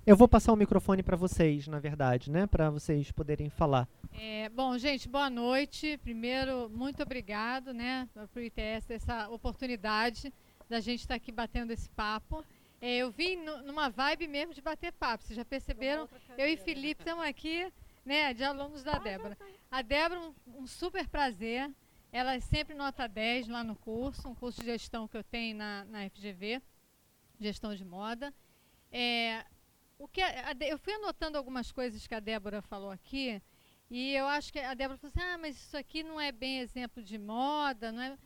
S2: eu vou passar o microfone para vocês, na verdade, né, para vocês poderem falar.
S4: É, bom, gente, boa noite. Primeiro, muito obrigado, né, para o ITS essa oportunidade da gente estar tá aqui batendo esse papo. É, eu vim numa vibe mesmo de bater papo. Vocês já perceberam? Eu e Felipe estamos aqui, né, de alunos da Débora. A Débora, um, um super prazer. Ela é sempre nota 10 lá no curso, um curso de gestão que eu tenho na, na FGV, gestão de moda. É, o que a, a, eu fui anotando algumas coisas que a Débora falou aqui, e eu acho que a Débora falou assim: ah, mas isso aqui não é bem exemplo de moda, não é.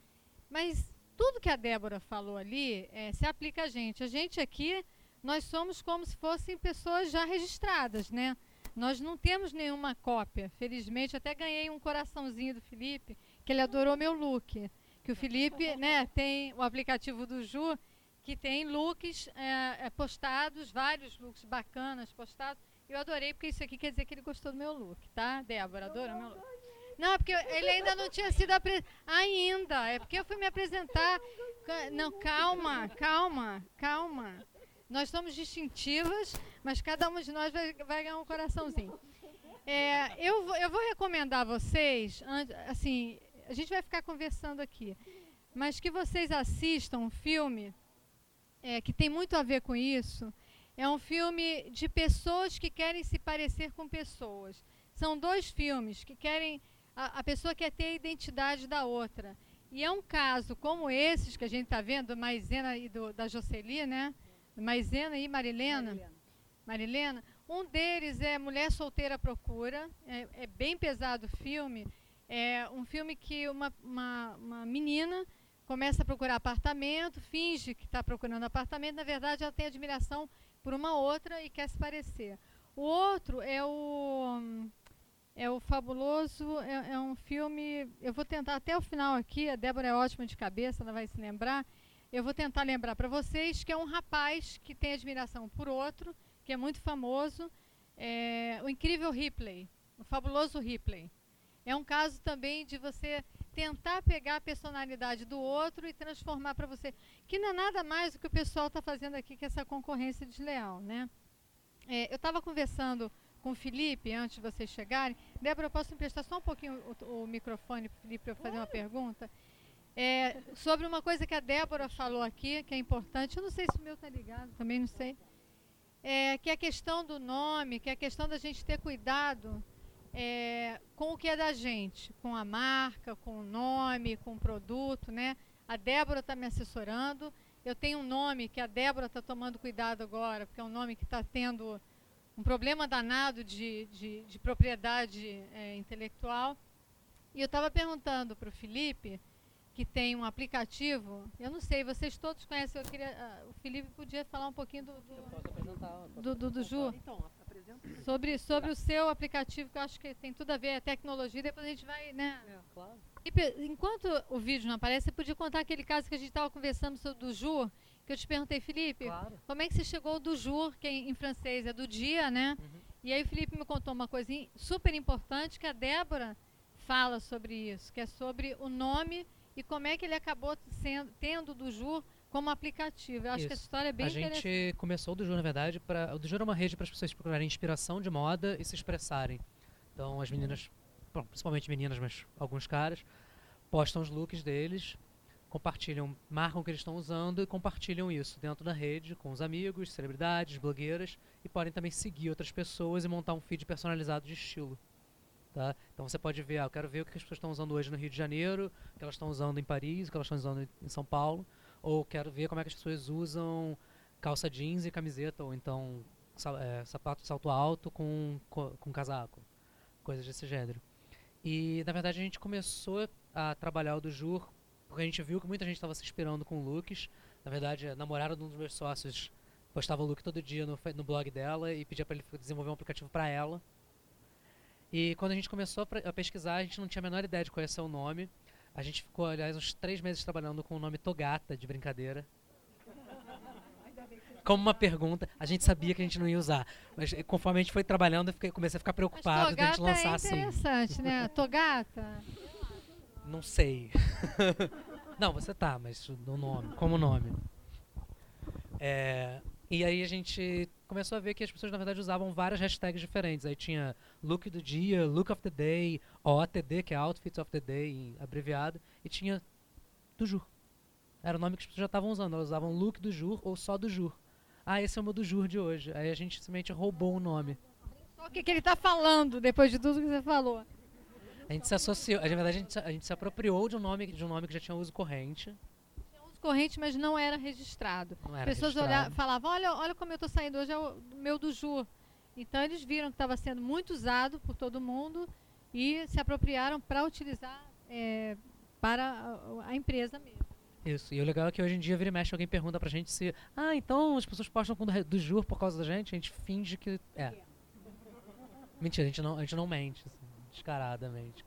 S4: Mas tudo que a Débora falou ali é, se aplica a gente. A gente aqui, nós somos como se fossem pessoas já registradas, né? Nós não temos nenhuma cópia. Felizmente, até ganhei um coraçãozinho do Felipe, que ele adorou meu look. Que o Felipe, né, tem o aplicativo do Ju, que tem looks é, é, postados, vários looks bacanas postados. Eu adorei, porque isso aqui quer dizer que ele gostou do meu look, tá? Débora, adorou meu look. Não, porque ele ainda não tinha sido apresentado. Ainda, é porque eu fui me apresentar. Não, calma, calma, calma. Nós somos distintivas, mas cada uma de nós vai, vai ganhar um coraçãozinho. É, eu, eu vou recomendar a vocês, assim, a gente vai ficar conversando aqui, mas que vocês assistam um filme é, que tem muito a ver com isso, é um filme de pessoas que querem se parecer com pessoas. São dois filmes que querem. A, a pessoa quer ter a identidade da outra. E é um caso como esses que a gente está vendo, Maisena e do, da Jocely, né? Maisena e Marilena. Marilena. Marilena. Um deles é Mulher Solteira Procura. É, é bem pesado o filme. É um filme que uma, uma, uma menina começa a procurar apartamento, finge que está procurando apartamento, na verdade ela tem admiração por uma outra e quer se parecer. O outro é o é o fabuloso, é, é, um filme, eu vou tentar até o final aqui, a Débora é ótima de cabeça, ela vai se lembrar. Eu vou tentar lembrar para vocês que é um rapaz que tem admiração por outro, que é muito famoso, é, o incrível Ripley, o fabuloso Ripley. É um caso também de você tentar pegar a personalidade do outro e transformar para você. Que não é nada mais do que o pessoal está fazendo aqui com essa concorrência desleal. Né? É, eu estava conversando com o Felipe antes de vocês chegarem. Débora, eu posso emprestar só um pouquinho o, o microfone para o Felipe para fazer uma pergunta? É, sobre uma coisa que a Débora falou aqui, que é importante. Eu não sei se o meu está ligado, também não sei. É, que é a questão do nome, que é a questão da gente ter cuidado é, com o que é da gente, com a marca, com o nome, com o produto, né? A Débora está me assessorando. Eu tenho um nome que a Débora está tomando cuidado agora, porque é um nome que está tendo um problema danado de, de, de propriedade é, intelectual. E eu estava perguntando para o Felipe, que tem um aplicativo, eu não sei, vocês todos conhecem, eu queria, uh, o Felipe podia falar um pouquinho do, do, do, do, do Ju. Então, Sobre, sobre o seu aplicativo, que eu acho que tem tudo a ver, a tecnologia, depois a gente vai, né? É, claro. E, enquanto o vídeo não aparece, você podia contar aquele caso que a gente estava conversando sobre do Jur, que eu te perguntei, Felipe, claro. como é que você chegou do Jur, que em, em francês é do dia, né? Uhum. E aí o Felipe me contou uma coisa super importante que a Débora fala sobre isso, que é sobre o nome e como é que ele acabou sendo, tendo do Jur como aplicativo. Eu acho Isso. que essa história é bem
S5: A gente começou o do Juro, na verdade, para o do Juro é uma rede para as pessoas procurarem inspiração de moda e se expressarem. Então as meninas, bom, principalmente meninas, mas alguns caras, postam os looks deles, compartilham, marcam o que eles estão usando e compartilham isso dentro da rede com os amigos, celebridades, blogueiras e podem também seguir outras pessoas e montar um feed personalizado de estilo. Tá? Então você pode ver, ah, eu quero ver o que as pessoas estão usando hoje no Rio de Janeiro, o que elas estão usando em Paris, o que elas estão usando em São Paulo ou quero ver como é que as pessoas usam calça jeans e camiseta, ou então é, sapato salto alto com, co- com casaco, coisas desse gênero. E na verdade a gente começou a trabalhar o do Jur porque a gente viu que muita gente estava se inspirando com looks. Na verdade, a namorada de um dos meus sócios postava look todo dia no, no blog dela e pedia para ele desenvolver um aplicativo para ela. E quando a gente começou a pesquisar, a gente não tinha a menor ideia de qual ia ser o nome. A gente ficou, aliás, uns três meses trabalhando com o nome Togata, de brincadeira. Como uma pergunta, a gente sabia que a gente não ia usar. Mas eh, conforme a gente foi trabalhando, eu fiquei- comecei a ficar preocupado de a gente lançar
S4: é
S5: assim.
S4: interessante, né? Togata.
S5: Não sei. não, você tá, mas no nome, como nome. É, e aí a gente começou a ver que as pessoas na verdade usavam várias hashtags diferentes. Aí tinha look do dia, look of the day, OTD, que é Outfit of the Day, abreviado, e tinha do Jur. Era o nome que as pessoas já estavam usando. Elas usavam look do Jur ou só do Jur. Ah, esse é o meu do Jur de hoje. Aí a gente simplesmente roubou o nome.
S4: Só o que, que ele está falando depois de tudo que você falou.
S5: A gente se associou, na verdade a gente, se- a gente se apropriou de um nome, de um nome que já tinha uso corrente.
S4: Correntes, mas não era registrado.
S5: Não era
S4: pessoas
S5: registrado.
S4: olhavam, falavam, olha, olha como eu estou saindo hoje, é o meu do Ju. Então eles viram que estava sendo muito usado por todo mundo e se apropriaram para utilizar é, para a, a empresa mesmo.
S5: Isso, e o legal é que hoje em dia vira e mexe alguém pergunta pra gente se. Ah, então as pessoas postam com do, do Jur por causa da gente, a gente finge que. É. Mentira, a gente não, a gente não mente, assim, descaradamente.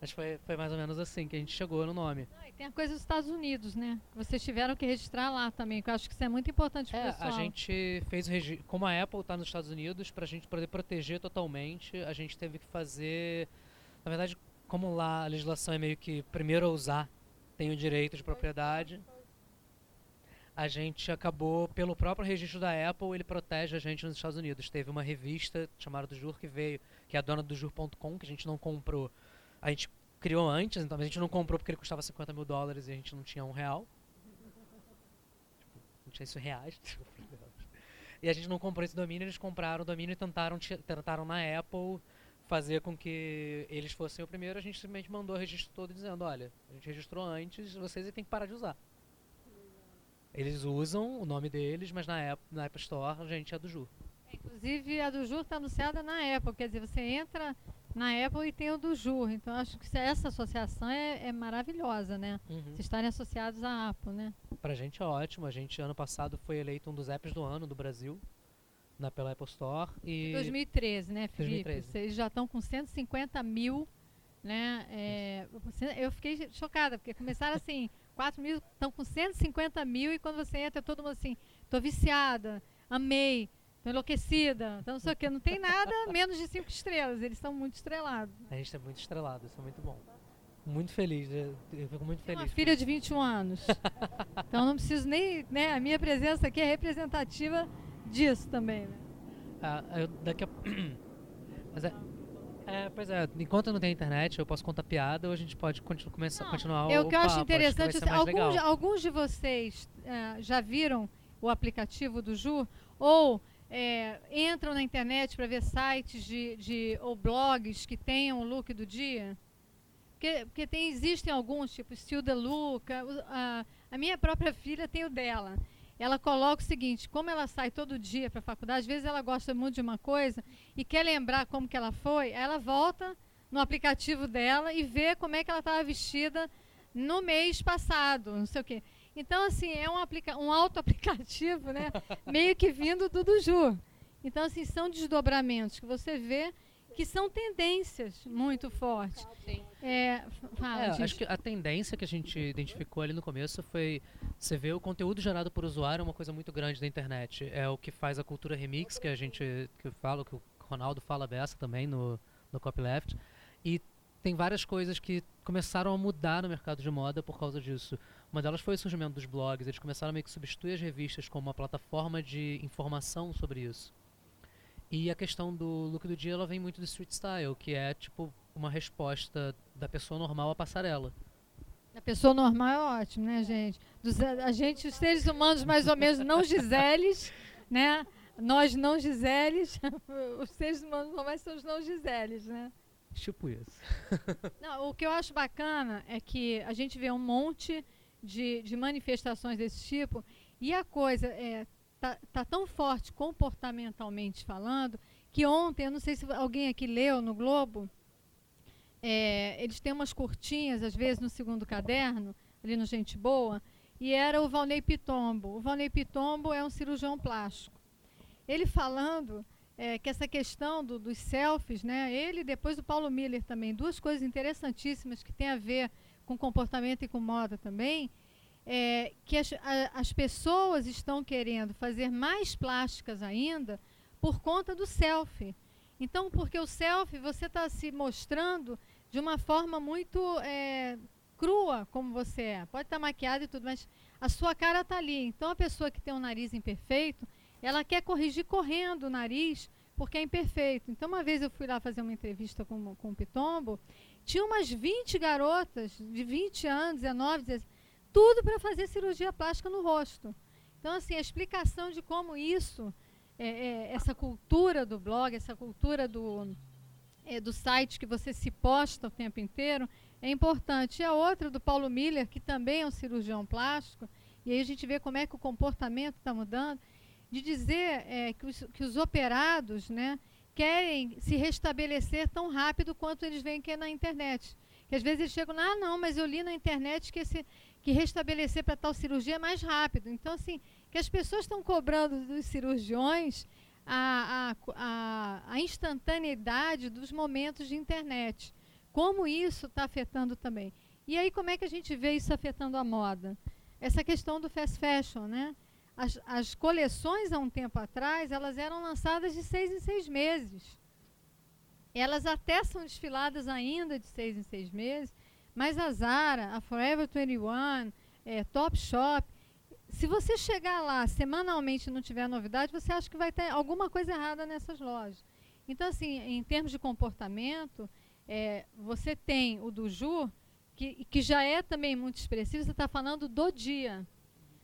S5: Mas foi, foi mais ou menos assim que a gente chegou no nome.
S4: Ah, tem a coisa dos Estados Unidos, né? Vocês tiveram que registrar lá também, que eu acho que isso é muito importante para
S5: É,
S4: pessoal.
S5: a gente fez o registro. Como a Apple está nos Estados Unidos, para a gente poder proteger totalmente, a gente teve que fazer. Na verdade, como lá a legislação é meio que primeiro a usar tem o direito de propriedade, a gente acabou, pelo próprio registro da Apple, ele protege a gente nos Estados Unidos. Teve uma revista chamada do Jur que veio, que é a dona do Jur.com, que a gente não comprou. A gente criou antes, então a gente não comprou porque ele custava 50 mil dólares e a gente não tinha um real. Tipo, não tinha isso reais. E a gente não comprou esse domínio, eles compraram o domínio e tentaram, tentaram na Apple fazer com que eles fossem o primeiro. A gente simplesmente mandou o registro todo dizendo, olha, a gente registrou antes, vocês têm que parar de usar. Eles usam o nome deles, mas na App, na App Store a gente é do Ju.
S4: Inclusive, a do Jur está anunciada na Apple. Quer dizer, você entra na Apple e tem o do Jur. Então, acho que se- essa associação é, é maravilhosa, né?
S5: Uhum.
S4: Vocês estarem associados à Apple, né?
S5: Pra gente é ótimo. A gente, ano passado, foi eleito um dos apps do ano do Brasil, na, pela Apple Store. E
S4: 2013, né, Felipe?
S5: 2013.
S4: Vocês já estão com 150 mil, né? é, eu fiquei chocada, porque começaram assim, 4 mil, estão com 150 mil e quando você entra, todo mundo assim, tô viciada, amei, tô enlouquecida, então não sei o quê. Não tem nada menos de 5 estrelas, eles estão muito estrelados.
S5: a gente é muito estrelado, isso é muito bom. Muito feliz, eu eu fico muito
S4: Tenho
S5: feliz.
S4: uma filha de 21 anos. então não preciso nem, né, a minha presença aqui é representativa disso também, né?
S5: Ah, eu, daqui a... Mas é, é, pois é, enquanto não tem internet, eu posso contar piada ou a gente pode continu começar,
S4: Não,
S5: continuar
S4: É
S5: o
S4: o que eu acho
S5: papo,
S4: interessante.
S5: ser
S4: assim, alguns, alguns de vocês eh, já viram o aplicativo do Ju ou eh, entram na internet para ver sites de, de- ou blogs que tenham o look do dia? Porque, porque tem, existem alguns, tipo Still the Look. A, a- minha própria filha tem o dela. Ela coloca o seguinte, como ela sai todo dia para a faculdade, às vezes ela gosta muito de uma coisa e quer lembrar como que ela foi, ela volta no aplicativo dela e vê como é que ela estava vestida no mês passado, não sei o quê. Então, assim, é um, aplica um auto-aplicativo, né? meio que vindo do Duju. Então, assim, são desdobramentos que você vê que são tendências muito fortes. É, fala,
S5: É, acho que a tendência que a gente identificou ali no começo foi você vê o conteúdo gerado por usuário é uma coisa muito grande da internet. É o que faz a cultura remix que a gente que eu falo, que o Ronaldo fala dessa também no no Copyleft. E tem várias coisas que começaram a mudar no mercado de moda por causa disso. Uma delas foi o surgimento dos blogs, eles começaram a meio que substituir as revistas como uma plataforma de informação sobre isso. E a questão do look do dia, ela vem muito do street style, que é tipo uma resposta da pessoa normal à passarela.
S4: A pessoa normal é ótimo, né, gente? Dos- a gente, os seres humanos, mais ou menos, não Giseles, né? Nós não Giseles, os seres humanos normais são os não Giseles, né?
S5: Tipo isso.
S4: Não, o que eu acho bacana é que a gente vê um monte de, de manifestações desse tipo e a coisa é tá, tá tão forte comportamentalmente falando que ontem, eu não sei se alguém aqui leu no Globo, é, eles têm umas curtinhas, às vezes, no segundo caderno, ali no Gente Boa, e era o Valnei Pitombo. O Valnei Pitombo é um cirurgião plástico. Ele falando é, que essa questão do, dos selfies, né, ele depois do Paulo Miller também, duas coisas interessantíssimas que têm a ver com comportamento e com moda também, é, que as, a, as pessoas estão querendo fazer mais plásticas ainda por conta do selfie. Então, porque o selfie, você está se mostrando de uma forma muito é, crua, como você é. Pode estar tá maquiado e tudo, mas a sua cara está ali. Então, a pessoa que tem um nariz imperfeito, ela quer corrigir correndo o nariz, porque é imperfeito. Então, uma vez eu fui lá fazer uma entrevista com, com o Pitombo, tinha umas 20 garotas de 20 anos, 19, 16, tudo para fazer cirurgia plástica no rosto. Então, assim, a explicação de como isso é, é, essa cultura do blog, essa cultura do, é, do site que você se posta o tempo inteiro, é importante. E a outra do Paulo Miller, que também é um cirurgião plástico, e aí a gente vê como é que o comportamento está mudando, de dizer é, que, os, que os operados né, querem se restabelecer tão rápido quanto eles veem que é na internet. Que às vezes eles chegam, ah, não, mas eu li na internet que, esse, que restabelecer para tal cirurgia é mais rápido. Então, assim, que as pessoas estão cobrando dos cirurgiões a, a, a, a instantaneidade dos momentos de internet. Como isso está afetando também. E aí, como é que a gente vê isso afetando a moda? Essa questão do fast fashion, né? As, as coleções, há um tempo atrás, elas eram lançadas de seis em seis meses. Elas até são desfiladas ainda de seis em seis meses, mas a Zara, a Forever 21, é, Topshop, se você chegar lá semanalmente e não tiver novidade, você acha que vai ter alguma coisa errada nessas lojas. Então, assim, em termos de comportamento, é, você tem o do Ju, que, que já é também muito expressivo, você está falando do dia.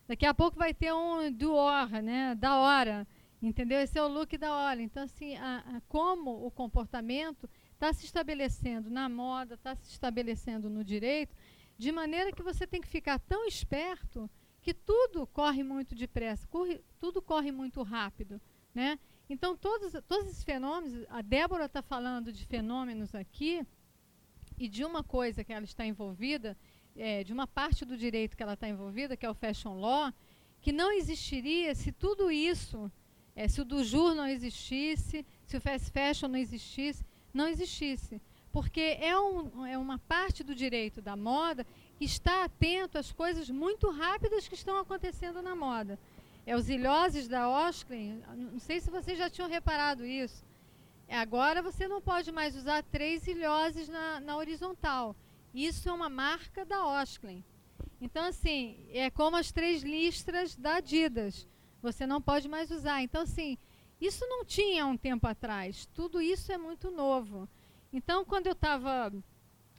S4: Daqui a pouco vai ter um do hora, né? Da hora. Entendeu? Esse é o look da hora. Então, assim, a, a, como o comportamento está se estabelecendo na moda, está se estabelecendo no direito, de maneira que você tem que ficar tão esperto que tudo corre muito depressa, corre, tudo corre muito rápido, né? Então, todos, todos esses fenômenos, a Débora está falando de fenômenos aqui, e de uma coisa que ela está envolvida, é, de uma parte do direito que ela está envolvida, que é o fashion law, que não existiria se tudo isso, é, se o do jur não existisse, se o fast fashion não existisse, não existisse. Porque é, um, é uma parte do direito da moda está atento às coisas muito rápidas que estão acontecendo na moda. É os ilhoses da Osklin, não sei se vocês já tinham reparado isso. É, agora você não pode mais usar três ilhoses na, na horizontal. Isso é uma marca da Osklin. Então, assim, é como as três listras da Adidas. Você não pode mais usar. Então, assim, isso não tinha um tempo atrás. Tudo isso é muito novo. Então, quando eu estava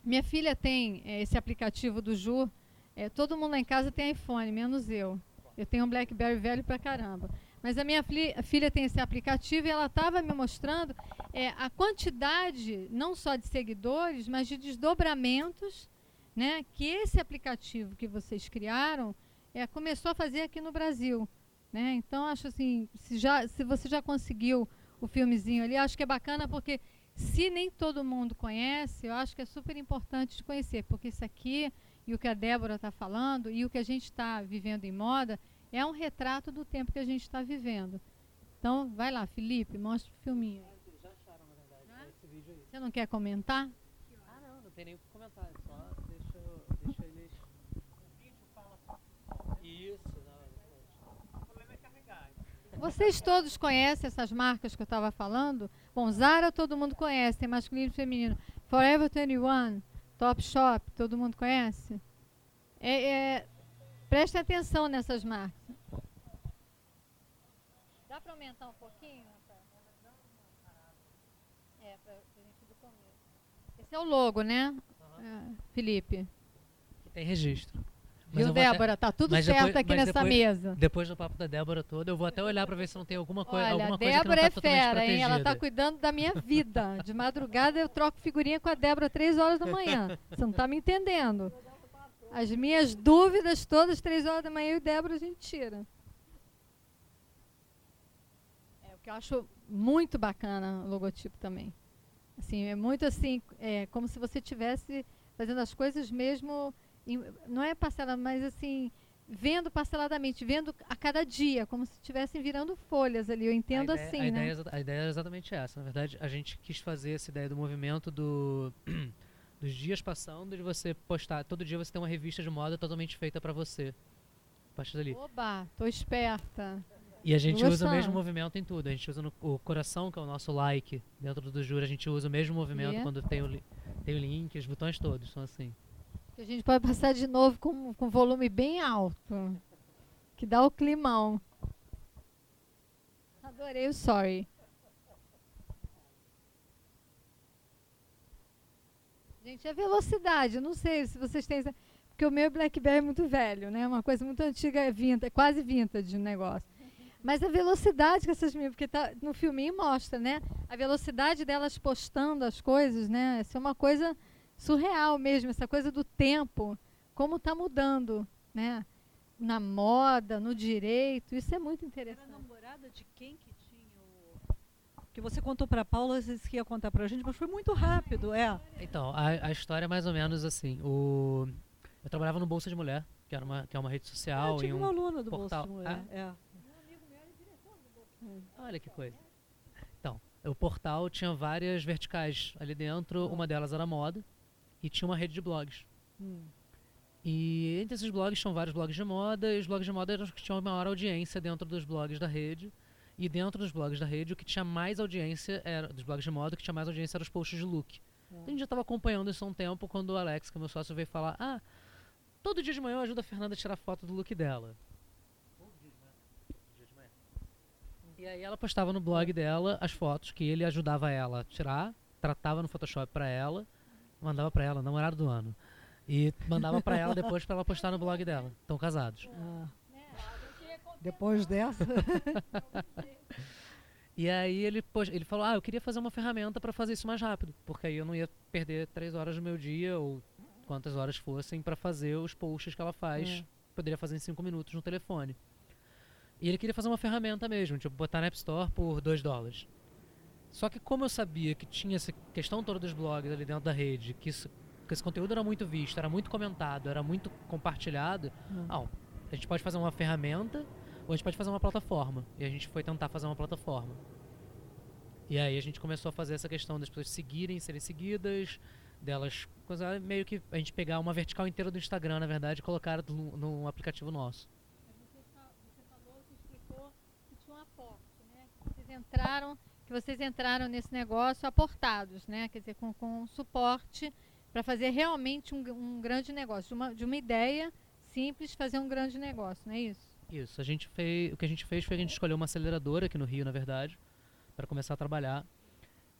S4: minha filha tem é, esse aplicativo do Ju. É, todo mundo lá em casa tem iPhone, menos eu. Eu tenho um BlackBerry velho pra caramba. Mas a minha filha tem esse aplicativo e ela estava me mostrando é, a quantidade, não só de seguidores, mas de desdobramentos né, que esse aplicativo que vocês criaram é, começou a fazer aqui no Brasil. Né? Então, acho assim, se, já, se você já conseguiu o filmezinho ali, acho que é bacana porque se nem todo mundo conhece, eu acho que é super importante de conhecer, porque isso aqui e o que a Débora está falando e o que a gente está vivendo em moda é um retrato do tempo que a gente está vivendo. Então, vai lá, Felipe, mostra o filminho.
S5: Já acharam, na verdade, ah? esse vídeo aí.
S4: Você não quer comentar?
S5: Ah, não, não tem nem o que comentar, só deixa, deixa eles... O vídeo fala... Isso, não, o problema é carregar.
S4: Vocês todos conhecem essas marcas que eu estava falando? Bom, Zara todo mundo conhece, tem masculino e feminino. Forever 21, Topshop, todo mundo conhece? É, é, preste atenção nessas marcas. Dá para aumentar um pouquinho? É, para a gente do começo. Esse é o logo, né, uhum. Felipe?
S5: Tem registro.
S4: Viu, Débora? Até... Tá tudo certo depois, aqui nessa
S5: depois,
S4: mesa.
S5: Depois do papo da Débora toda, eu vou até olhar para ver se não tem alguma, coi
S4: Olha,
S5: alguma
S4: coisa
S5: Débora
S4: que não tá é fera, hein? Ela tá cuidando da minha vida. De madrugada eu troco figurinha com a Débora três horas da manhã. Você não tá me entendendo. As minhas dúvidas todas, três horas da manhã, eu e Débora a gente tira. Que eu acho muito bacana o logotipo também. Assim, é muito assim, é como se você tivesse fazendo as coisas mesmo, em, não é parcela, mas assim, vendo parceladamente, vendo a cada dia, como se estivessem virando folhas ali. Eu entendo
S5: a ideia,
S4: assim,
S5: a
S4: né?
S5: Ideia, a ideia é exatamente essa. Na verdade, a gente quis fazer essa ideia do movimento do dos dias passando, de você postar. Todo dia você tem uma revista de moda totalmente feita para você. A partir dali.
S4: Oba, tô esperta.
S5: E a gente usa o mesmo movimento em tudo. A gente usa no, o coração, que é o nosso like, dentro do Jura, a gente usa o mesmo movimento
S4: Yeah.
S5: quando tem o, tem o link, os botões todos são assim.
S4: A gente pode passar de novo com, com volume bem alto. Que dá o climão. Adorei o sorry. Gente, a velocidade, não sei se vocês têm. Porque o meu BlackBerry é muito velho, né? Uma coisa muito antiga, é vintage, quase vintage o negócio. Mas a velocidade que essas meninas, porque tá, no filminho mostra, né? A velocidade delas postando as coisas, né? Essa é uma coisa surreal mesmo, essa coisa do tempo, como está mudando, né? Na moda, no direito, isso é muito
S3: Era
S4: interessante.
S3: namorada de quem que tinha o... Que você contou para Paula, você disse que ia contar para a gente, mas foi muito rápido, é.
S5: Então, a, a história é mais ou menos assim. O, eu trabalhava no Bolsa de Mulher, que, era uma, que é uma rede
S3: Eu
S5: social.
S3: tive
S5: em um,
S3: uma aluna do
S5: portal.
S3: Bolsa de Mulher. É.
S5: Olha que coisa. Então, o portal tinha várias verticais ali dentro. Uma delas era moda e tinha uma rede de blogs.
S3: Hum.
S5: E entre esses blogs tinham vários blogs de moda, e os blogs de moda eram os que tinham maior audiência dentro dos blogs da rede. E dentro dos blogs da rede, o que tinha mais audiência era. Dos blogs de moda, o que tinha mais audiência eram os posts de look. Então, a gente já estava acompanhando isso há um tempo quando o Alex, que é meu sócio, veio falar: Ah, todo dia de manhã eu ajudo a Fernanda a tirar foto do look dela. E aí ela postava no blog dela as fotos que ele ajudava ela a tirar, tratava no Photoshop pra ela, mandava pra ela, namorado do ano. E mandava pra ela depois pra ela postar no blog dela. Estão casados.
S3: Ah. Depois dessa.
S5: E aí ele, ele falou, ah, eu queria fazer uma ferramenta pra fazer isso mais rápido, porque aí eu não ia perder três horas do meu dia ou quantas horas fossem pra fazer os posts que ela faz.
S3: É.
S5: Poderia fazer em cinco minutos no telefone. E ele queria fazer uma ferramenta mesmo, tipo botar na App Store por 2 dólares. Só que como eu sabia que tinha essa questão toda dos blogs ali dentro da rede, que, isso, que esse conteúdo era muito visto, era muito comentado, era muito compartilhado,
S3: Hum.
S5: ah, a gente pode fazer uma ferramenta ou a gente pode fazer uma plataforma. E a gente foi tentar fazer uma plataforma. E aí a gente começou a fazer essa questão das pessoas seguirem, serem seguidas, delas coisa, meio que a gente pegar uma vertical inteira do Instagram, na verdade, e colocar no, no aplicativo nosso.
S4: Você falou, você explicou que tinha um aporte, né? Que vocês entraram, que vocês entraram nesse negócio aportados, né? Quer dizer, com, com suporte para fazer realmente um, um grande negócio, de uma, de uma ideia simples fazer um grande negócio, não é isso?
S5: Isso, a gente fez, o que a gente fez foi a gente escolheu uma aceleradora aqui no Rio, na verdade, para começar a trabalhar.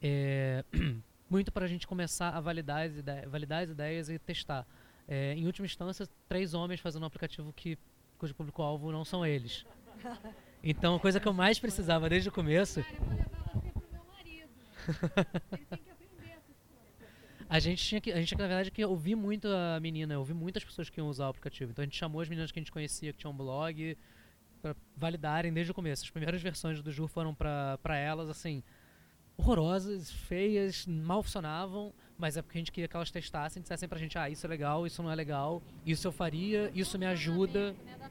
S5: É, muito para a gente começar a validar as, ide- validar as ideias e testar. É, em última instância, três homens fazendo um aplicativo que, cujo público-alvo não são eles. Então, a coisa que eu mais precisava desde o começo
S4: Cara, eu vou levar você pro meu marido. Ele tem que aprender essas coisas.
S5: A gente tinha que, a gente na verdade, que ouvir muito a menina, ouvir muitas pessoas que iam usar o aplicativo. Então a gente chamou as meninas que a gente conhecia, que tinham um blog, para validarem desde o começo. As primeiras versões do Jur foram pra elas, assim, horrorosas, feias, mal funcionavam, mas é porque a gente queria que elas testassem dissessem pra gente, ah, isso é legal, isso não é legal, isso eu faria, isso me ajuda
S4: Né.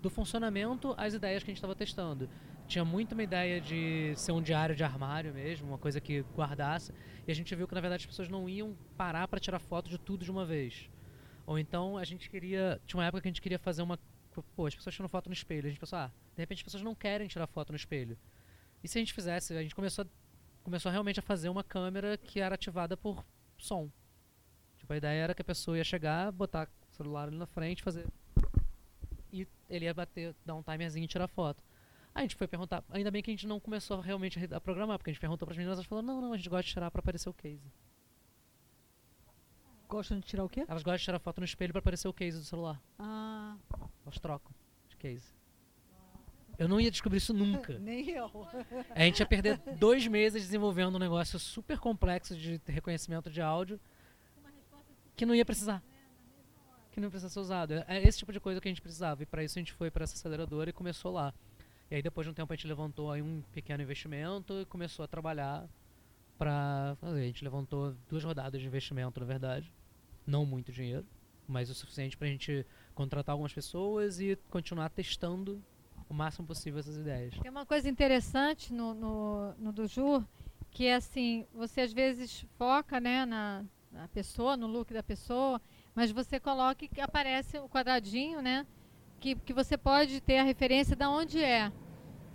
S5: Do funcionamento às ideias que a gente estava testando. Tinha muito uma ideia de ser um diário de armário mesmo, uma coisa que guardasse, e a gente viu que na verdade as pessoas não iam parar para tirar foto de tudo de uma vez. Ou então a gente queria, tinha uma época que a gente queria fazer uma, pô, as pessoas tiram foto no espelho, a gente pensou, ah, de repente as pessoas não querem tirar foto no espelho. E se a gente fizesse, a gente começou começou realmente a fazer uma câmera que era ativada por som. Tipo, a ideia era que a pessoa ia chegar, botar o celular ali na frente, fazer e ele ia bater, dar um timerzinho e tirar foto. Aí a gente foi perguntar, ainda bem que a gente não começou realmente a programar, porque a gente perguntou para as meninas, elas falaram, não, não, a gente gosta de tirar para aparecer o case.
S3: Gostam de tirar o quê?
S5: Elas gostam de tirar foto no espelho para aparecer o case do celular.
S3: Ah,
S5: Elas trocam de case. Eu não ia descobrir isso nunca.
S3: nem eu.
S5: A gente ia perder dois meses desenvolvendo um negócio super complexo de reconhecimento de áudio que não ia precisar. Que não ia precisar ser usado. É é esse tipo de coisa que a gente precisava. E para isso a gente foi para essa aceleradora e começou lá. E aí depois de um tempo a gente levantou aí um pequeno investimento e começou a trabalhar para fazer. A gente levantou duas rodadas de investimento, na verdade. Não muito dinheiro, mas o suficiente para a gente contratar algumas pessoas e continuar testando o máximo possível essas ideias.
S4: Tem uma coisa interessante no, no, no que é assim, você às vezes foca né, na, na pessoa, no look da pessoa, mas você coloca que aparece o quadradinho, né? Que, que você pode ter a referência de onde é.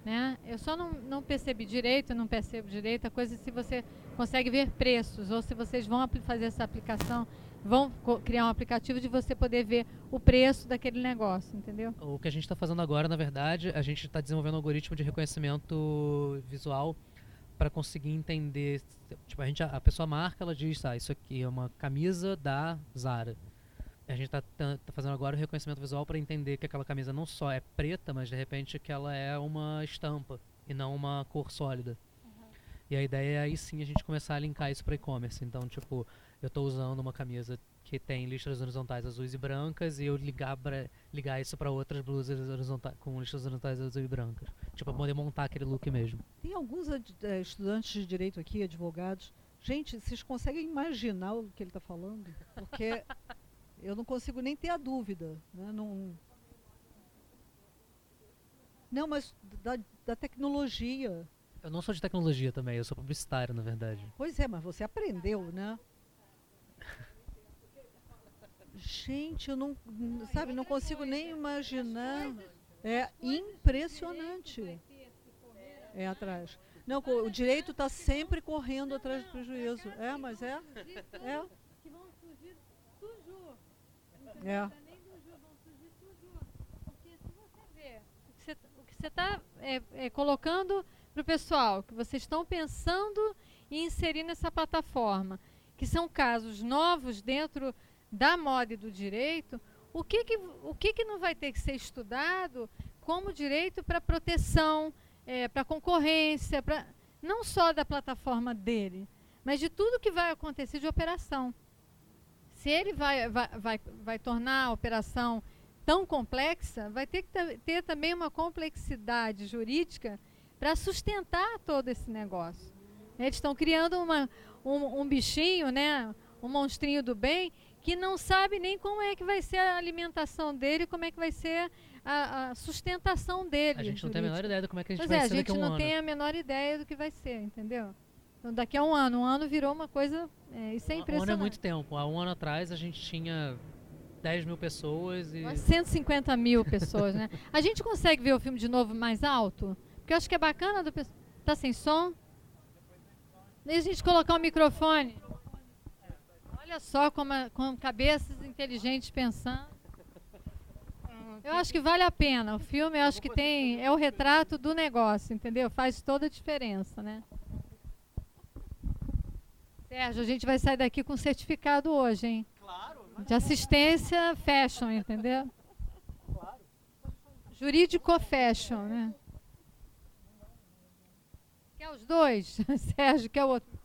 S4: Né? Eu só não, não percebi direito, não percebo direito a coisa se você consegue ver preços ou se vocês vão fazer essa aplicação, vão criar um aplicativo de você poder ver o preço daquele negócio, entendeu?
S5: O que a gente está fazendo agora, na verdade, a gente está desenvolvendo um algoritmo de reconhecimento visual para conseguir entender. Tipo, a, gente, a pessoa marca, ela diz, ah, isso aqui é uma camisa da Zara. A gente está tá fazendo agora o reconhecimento visual para entender que aquela camisa não só é preta, mas de repente que ela é uma estampa e não uma cor sólida. Uhum. E a ideia é aí sim a gente começar a linkar isso para e-commerce. Então, tipo, eu estou usando uma camisa que tem listras horizontais azuis e brancas e eu ligar, pra, ligar isso para outras blusas horizontais, com listras horizontais azuis e brancas. Tipo, para poder montar aquele look mesmo.
S3: Tem alguns é, estudantes de direito aqui, advogados. Gente, vocês conseguem imaginar o que ele está falando? Porque eu não consigo nem ter a dúvida. Né? Não, não mas da, da tecnologia.
S5: Eu não sou de tecnologia também, eu sou publicitário, na verdade.
S3: Pois é, mas você aprendeu, né? Gente, eu não, sabe, não consigo nem imaginar. É impressionante. É atrás. Não, o direito está sempre correndo atrás do prejuízo. É, mas é. É.
S4: É. o que você está é, é, colocando para o pessoal, que vocês estão pensando em inserir nessa plataforma, que são casos novos dentro da moda e do direito, o que, que, o que, que não vai ter que ser estudado como direito para proteção, é, para concorrência, pra, não só da plataforma dele, mas de tudo que vai acontecer de operação. Se ele vai, vai, vai, vai tornar a operação tão complexa, vai ter que ter também uma complexidade jurídica para sustentar todo esse negócio. Eles estão criando uma, um, um bichinho, né, um monstrinho do bem, que não sabe nem como é que vai ser a alimentação dele, como é que vai ser a, a sustentação dele.
S5: A gente não tem a menor ideia de como é que a gente
S4: pois
S5: vai
S4: é,
S5: ser a um ano.
S4: A gente não tem a menor ideia do que vai ser, entendeu? Então, daqui a um ano. Um ano virou uma coisa. É, isso é impressionante. Um
S5: ano é muito tempo. Há um ano atrás a gente tinha 10 mil pessoas e.
S4: 150 mil pessoas, né? A gente consegue ver o filme de novo mais alto? Porque eu acho que é bacana do. Tá sem som? Deixa a gente colocar o microfone. Olha só como, como cabeças inteligentes pensando. Eu acho que vale a pena. O filme, eu acho que tem é o retrato do negócio, entendeu? Faz toda a diferença, né? Sérgio, a gente vai sair daqui com certificado hoje, hein? Claro. De assistência fashion, entendeu? Claro. Jurídico fashion, né? Quer os dois? Sérgio, quer o outro?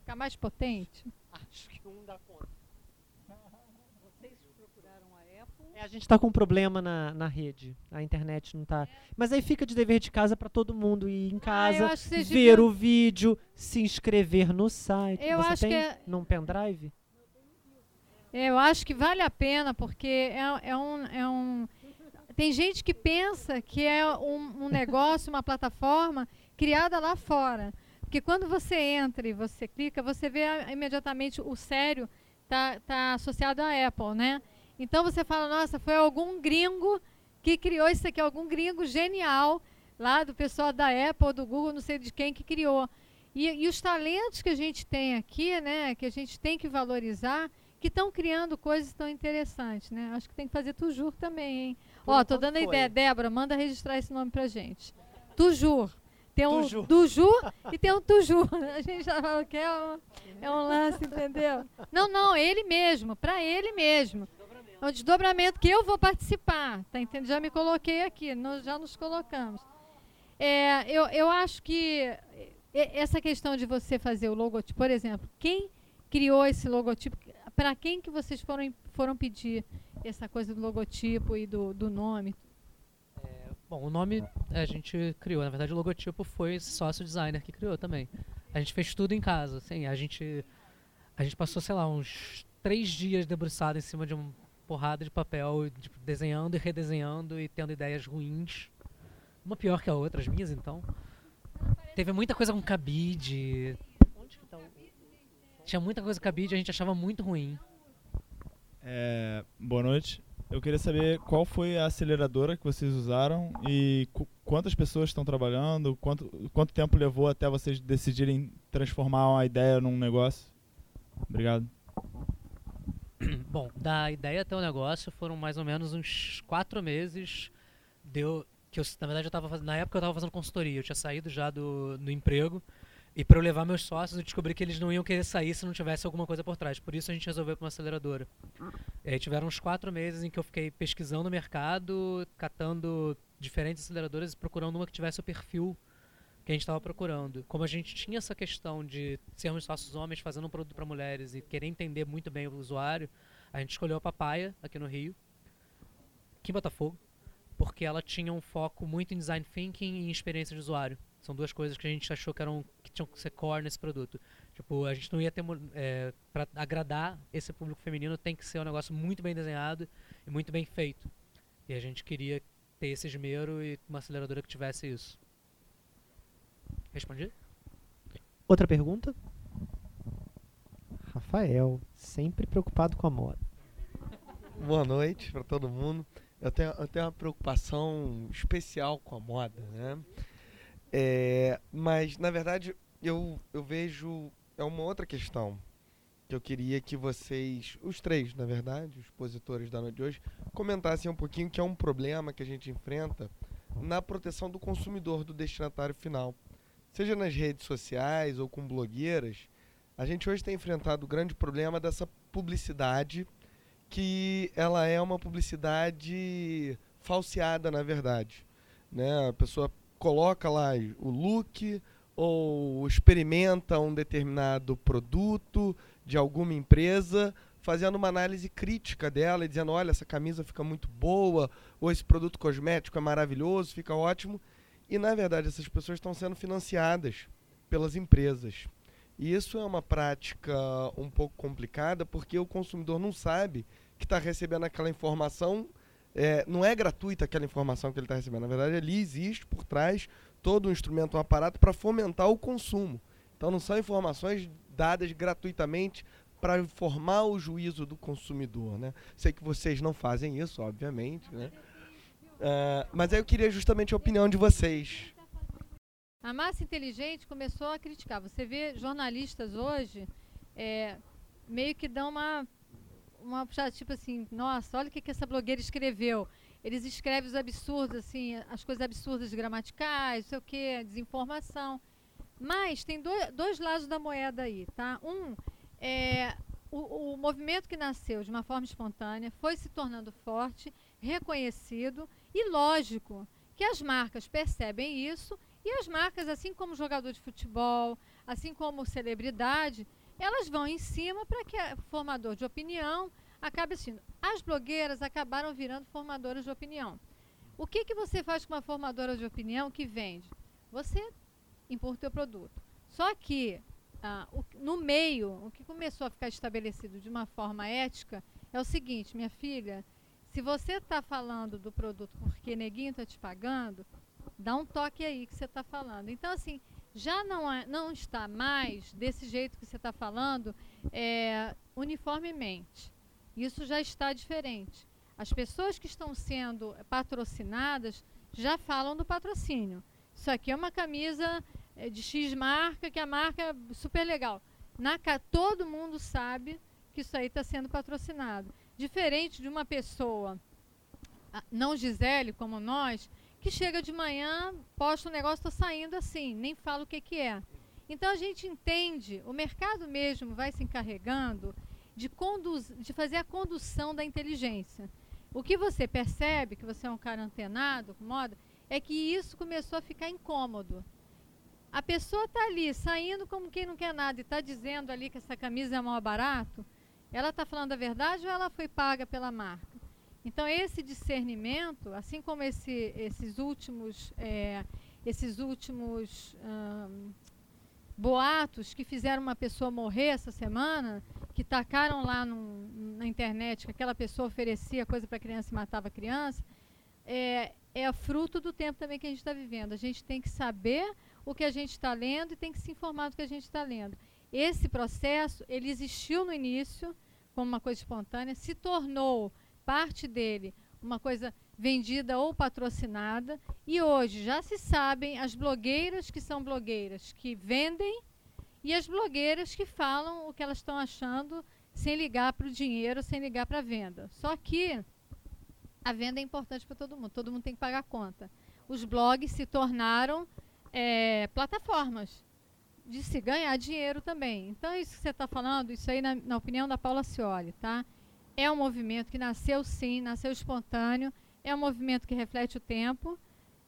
S4: Ficar mais potente?
S2: Um dá conta. Vocês procuraram a Apple? É, a gente está com um problema na, na rede. A internet não está. É. Mas aí fica de dever de casa para todo mundo ir em ah, casa, ah, ver devia... o vídeo, se inscrever no site.
S4: Eu
S2: Você
S4: acho
S2: tem
S4: que é...
S2: num pendrive?
S4: Eu acho que vale a pena, porque é, é, um, é um. Tem gente que pensa que é um, um negócio, uma plataforma criada lá fora. Porque quando você entra e você clica, você vê imediatamente o sério está tá associado à Apple, né? Então você fala, nossa, foi algum gringo que criou isso aqui, algum gringo genial lá do pessoal da Apple, do Google, não sei de quem que criou. E, e os talentos que a gente tem aqui, né, que a gente tem que valorizar, que estão criando coisas tão interessantes, né? Acho que tem que fazer Tujur também, hein? Ó, tô dando a ideia, Débora, manda registrar esse nome pra gente. Tujur. Tem um Tuju. Duju e tem um Tuju. A gente já fala que é um, é um lance, entendeu? Não, não, ele mesmo, para ele mesmo. É um desdobramento que eu vou participar, tá entendendo? Já me coloquei aqui, nós já nos colocamos. É, eu, eu acho que essa questão de você fazer o logotipo, por exemplo, quem criou esse logotipo, para quem que vocês foram, foram pedir essa coisa do logotipo e do, do nome?
S5: Bom, o nome a gente criou. Na verdade, o logotipo foi sócio designer que criou também. A gente fez tudo em casa. Assim, a gente a gente passou, sei lá, uns três dias debruçado em cima de uma porrada de papel, tipo, desenhando e redesenhando e tendo ideias ruins. Uma pior que a outra, as minhas então. Teve muita coisa com cabide. Onde que tá o... Tinha muita coisa com cabide, a gente achava muito ruim.
S6: É, boa noite. Eu queria saber qual foi a aceleradora que vocês usaram e qu quantas pessoas estão trabalhando, quanto, quanto tempo levou até vocês decidirem transformar uma ideia num negócio. Obrigado.
S5: Bom, da ideia até o negócio foram mais ou menos uns quatro meses. Deu que eu, na verdade, eu tava fazendo, na época eu estava fazendo consultoria, eu tinha saído já do, do emprego. E para eu levar meus sócios, eu descobri que eles não iam querer sair se não tivesse alguma coisa por trás. Por isso a gente resolveu para uma aceleradora. E aí tiveram uns quatro meses em que eu fiquei pesquisando o mercado, catando diferentes aceleradoras e procurando uma que tivesse o perfil que a gente estava procurando. Como a gente tinha essa questão de sermos sócios homens fazendo um produto para mulheres e querer entender muito bem o usuário, a gente escolheu a Papaya aqui no Rio, aqui em Botafogo, porque ela tinha um foco muito em design thinking e em experiência de usuário. São duas coisas que a gente achou que eram tinham que ser core nesse produto. Tipo, a gente não ia ter é, para agradar esse público feminino tem que ser um negócio muito bem desenhado e muito bem feito. E a gente queria ter esse esmero e uma aceleradora que tivesse isso. Respondi?
S2: Outra pergunta? Rafael, sempre preocupado com a moda.
S7: Boa noite para todo mundo. Eu tenho, eu tenho uma preocupação especial com a moda, né? É, mas, na verdade, eu, eu vejo. É uma outra questão que eu queria que vocês, os três, na verdade, os expositores da noite de hoje, comentassem um pouquinho que é um problema que a gente enfrenta na proteção do consumidor, do destinatário final. Seja nas redes sociais ou com blogueiras, a gente hoje tem enfrentado o grande problema dessa publicidade, que ela é uma publicidade falseada, na verdade. Né? A pessoa coloca lá o look ou experimenta um determinado produto de alguma empresa, fazendo uma análise crítica dela e dizendo: olha, essa camisa fica muito boa, ou esse produto cosmético é maravilhoso, fica ótimo. E na verdade, essas pessoas estão sendo financiadas pelas empresas. E isso é uma prática um pouco complicada porque o consumidor não sabe que está recebendo aquela informação é, não é gratuita aquela informação que ele está recebendo. Na verdade, ali existe por trás todo um instrumento, um aparato para fomentar o consumo. Então, não são informações dadas gratuitamente para informar o juízo do consumidor. Né? Sei que vocês não fazem isso, obviamente. Né? Uh, mas aí eu queria justamente a opinião de vocês.
S4: A massa inteligente começou a criticar. Você vê jornalistas hoje é, meio que dão uma uma puxada tipo assim, nossa, olha o que, que essa blogueira escreveu. Eles escrevem os absurdos, assim, as coisas absurdas gramaticais, não sei o que, desinformação. Mas tem dois, dois lados da moeda aí, tá? Um é o, o movimento que nasceu de uma forma espontânea foi se tornando forte, reconhecido e lógico que as marcas percebem isso e as marcas, assim como jogador de futebol, assim como celebridade, elas vão em cima para que o formador de opinião acabe assistindo. As blogueiras acabaram virando formadoras de opinião. O que, que você faz com uma formadora de opinião que vende? Você impõe o teu produto. Só que ah, o, no meio, o que começou a ficar estabelecido de uma forma ética é o seguinte, minha filha, se você está falando do produto porque neguinho está te pagando, dá um toque aí que você está falando. Então, assim, já não, é, não está mais desse jeito que você está falando é, uniformemente. Isso já está diferente. As pessoas que estão sendo patrocinadas já falam do patrocínio. Isso aqui é uma camisa é, de X marca, que a marca é super legal. Na, todo mundo sabe que isso aí está sendo patrocinado. Diferente de uma pessoa, não Gisele, como nós, que chega de manhã, posta um negócio, está saindo assim, nem fala o que, que é. Então a gente entende, o mercado mesmo vai se encarregando de, conduz, de fazer a condução da inteligência. O que você percebe, que você é um cara antenado com moda, é que isso começou a ficar incômodo. A pessoa está ali, saindo como quem não quer nada, e está dizendo ali que essa camisa é mal barato, ela está falando a verdade ou ela foi paga pela marca? Então esse discernimento, assim como esse, esses últimos, é, esses últimos hum, boatos que fizeram uma pessoa morrer essa semana, que tacaram lá num, na internet que aquela pessoa oferecia coisa para criança e matava a criança, é, é fruto do tempo também que a gente está vivendo. A gente tem que saber o que a gente está lendo e tem que se informar do que a gente está lendo. Esse processo, ele existiu no início como uma coisa espontânea, se tornou parte dele uma coisa vendida ou patrocinada, e hoje já se sabem as blogueiras que são blogueiras que vendem e as blogueiras que falam o que elas estão achando sem ligar para o dinheiro, sem ligar para a venda. Só que a venda é importante para todo mundo, todo mundo tem que pagar a conta. Os blogs se tornaram é, plataformas de se ganhar dinheiro também. Então, isso que você está falando, isso aí, na, na, opinião da Paula Cioli, tá? É um movimento que nasceu sim, nasceu espontâneo, é um movimento que reflete o tempo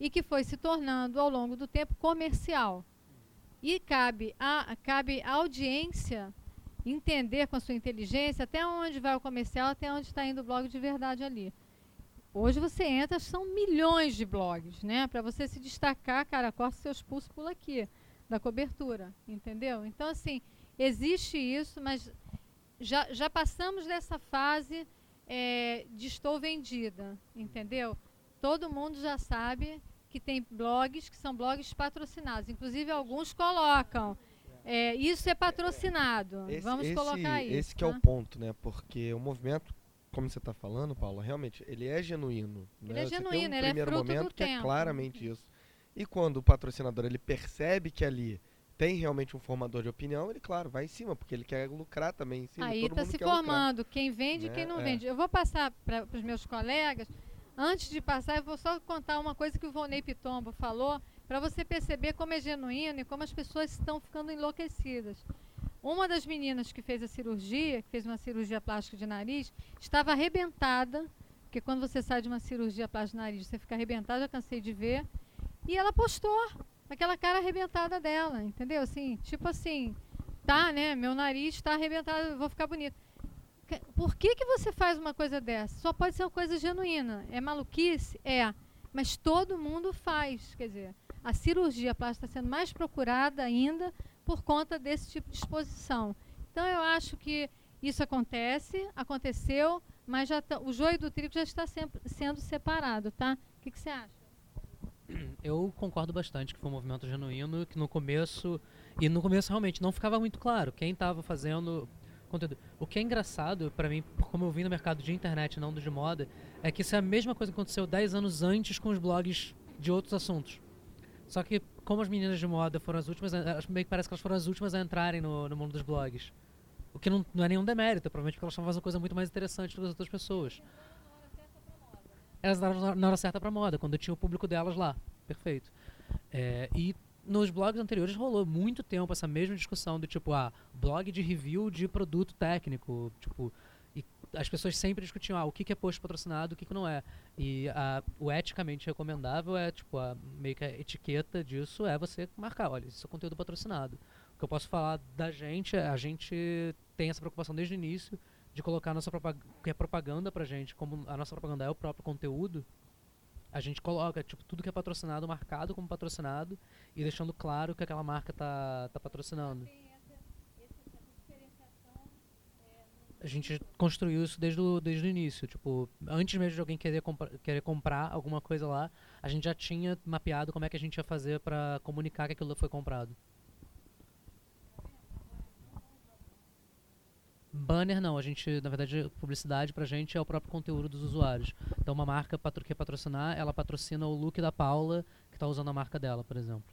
S4: e que foi se tornando, ao longo do tempo, comercial. E cabe a, cabe à audiência entender com a sua inteligência até onde vai o comercial, até onde está indo o blog de verdade ali. Hoje você entra, são milhões de blogs, né? Para você se destacar, cara, corta seus pulsos, aqui, da cobertura, entendeu? Então, assim, existe isso, mas já, já passamos dessa fase é, de estou vendida, entendeu? Todo mundo já sabe que tem blogs que são blogs patrocinados. Inclusive, alguns colocam. É, isso é patrocinado.
S7: Esse,
S4: Vamos
S7: esse,
S4: colocar isso.
S7: Esse que tá? é o
S4: tá?
S7: ponto, né? Porque o movimento como você está falando, Paula, realmente, ele é genuíno.
S4: Ele
S7: né?
S4: é genuíno,
S7: um
S4: ele é
S7: primeiro
S4: fruto
S7: momento
S4: do
S7: que
S4: tempo.
S7: é claramente isso. E quando o patrocinador ele percebe que ali tem realmente um formador de opinião, ele, claro, vai em cima, porque ele quer lucrar também em cima.
S4: Aí
S7: está
S4: se
S7: lucrar.
S4: formando quem vende e
S7: Né?
S4: quem não
S7: É.
S4: vende. Eu vou passar para os meus colegas. Antes de passar, eu vou só contar uma coisa que o Vonei Pitombo falou, para você perceber como é genuíno e como as pessoas estão ficando enlouquecidas. Uma das meninas que fez a cirurgia, que fez uma cirurgia plástica de nariz, estava arrebentada, porque quando você sai de uma cirurgia plástica de nariz, você fica arrebentada, já cansei de ver. E ela postou aquela cara arrebentada dela, entendeu? Assim, tipo assim, tá, né? Meu nariz está arrebentado, vou ficar bonita. Que- Por que, que você faz uma coisa dessa? Só pode ser uma coisa genuína. É maluquice? É. Mas todo mundo faz. Quer dizer, a cirurgia plástica está sendo mais procurada ainda por conta desse tipo de exposição. Então, eu acho que isso acontece, aconteceu, mas já tá- o joio do trigo já está sempre sendo separado, tá? O que, que você acha?
S5: Eu concordo bastante que foi um movimento genuíno, que no começo. E no começo realmente não ficava muito claro quem estava fazendo conteúdo. O que é engraçado, pra mim, como eu vim no mercado de internet, não do de moda, é que isso é a mesma coisa que aconteceu 10 anos antes com os blogs de outros assuntos. Só que, como as meninas de moda foram as últimas, a- meio que parece que elas foram as últimas a entrarem no, no mundo dos blogs. O que não, não é nenhum demérito, provavelmente porque elas estavam fazendo coisa muito mais interessante do que as outras pessoas. Elas entraram na- hora certa pra moda, quando tinha o público delas lá. Perfeito. É, e nos blogs anteriores rolou muito tempo essa mesma discussão do tipo, ah, blog de review de produto técnico, tipo, e as pessoas sempre discutiam, ah, o que que é post patrocinado, o que que não é. E o eticamente recomendável é, tipo, a, meio que a etiqueta disso é você marcar, olha, isso é conteúdo patrocinado. O que eu posso falar da gente, é, a gente tem essa preocupação desde o início de colocar a nossa propaganda, que é propaganda pra gente, como a nossa propaganda é o próprio conteúdo, a gente coloca tipo tudo que é patrocinado marcado como patrocinado e deixando claro que aquela marca tá, tá patrocinando. A gente construiu isso desde o, desde o início. Tipo, antes mesmo de alguém querer, compra, querer comprar alguma coisa lá, a gente já tinha mapeado como é que a gente ia fazer para comunicar que aquilo foi comprado. Banner não, a gente, na verdade, publicidade pra gente é o próprio conteúdo dos usuários. Então uma marca patro quer patrocinar, ela patrocina o look da Paula, que tá usando a marca dela, por exemplo.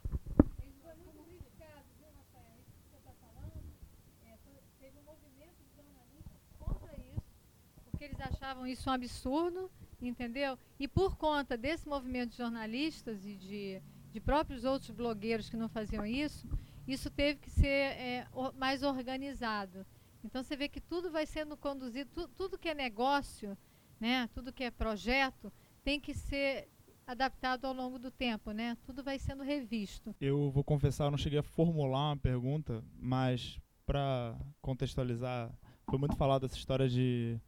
S4: eles achavam isso um absurdo, entendeu? E por conta desse movimento de jornalistas e de, de próprios outros blogueiros que não faziam isso, isso teve que ser é, mais organizado. Então você vê que tudo vai sendo conduzido, tu- tudo que é negócio, né, tudo que é projeto, tem que ser adaptado ao longo do tempo, né? Tudo vai sendo revisto.
S6: Eu vou confessar, eu não cheguei a formular uma pergunta, mas para contextualizar, foi muito falado essa história de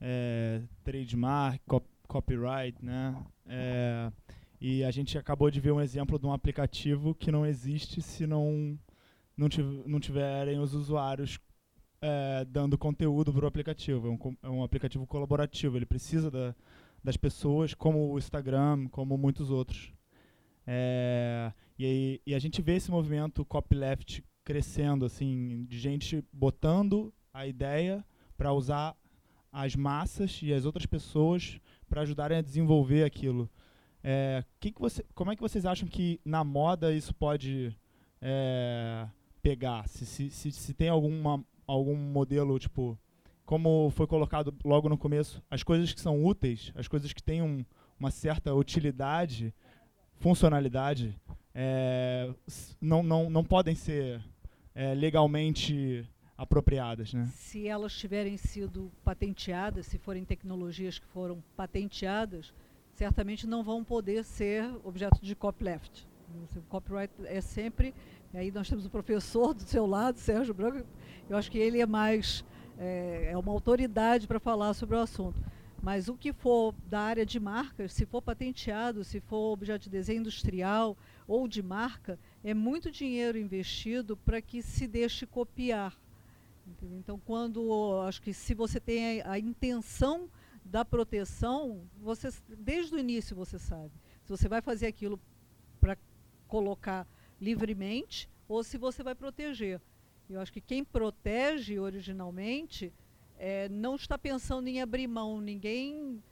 S6: é, trademark, cop copyright, né? É, e a gente acabou de ver um exemplo de um aplicativo que não existe se não não, não tiverem os usuários é, dando conteúdo para o aplicativo. É um, é um, aplicativo colaborativo, ele precisa da, das pessoas, como o Instagram, como muitos outros. É, e, e, a gente vê esse movimento copyleft crescendo, assim, de gente botando a ideia para usar as massas e as outras pessoas para ajudarem a desenvolver aquilo. É, que que você, como é que vocês acham que na moda isso pode é, pegar? Se, se, se, se, tem alguma, algum modelo, tipo, como foi colocado logo no começo, as coisas que são úteis, as coisas que têm um, uma certa utilidade, funcionalidade, é, não, não, não podem ser é, legalmente apropriadas, né?
S3: Se elas tiverem sido patenteadas, se forem tecnologias que foram patenteadas, certamente não vão poder ser objeto de copyleft. O copyright é sempre. Aí nós temos o professor do seu lado, Sérgio Branco. Eu acho que ele é mais é, é uma autoridade para falar sobre o assunto. Mas o que for da área de marcas, se for patenteado, se for objeto de desenho industrial ou de marca, é muito dinheiro investido para que se deixe copiar. Então, quando acho que se você tem a, a, intenção da proteção, você desde o início você sabe se você vai fazer aquilo para colocar livremente ou se você vai proteger. Eu acho que quem protege originalmente é, não está pensando em abrir mão. Ninguém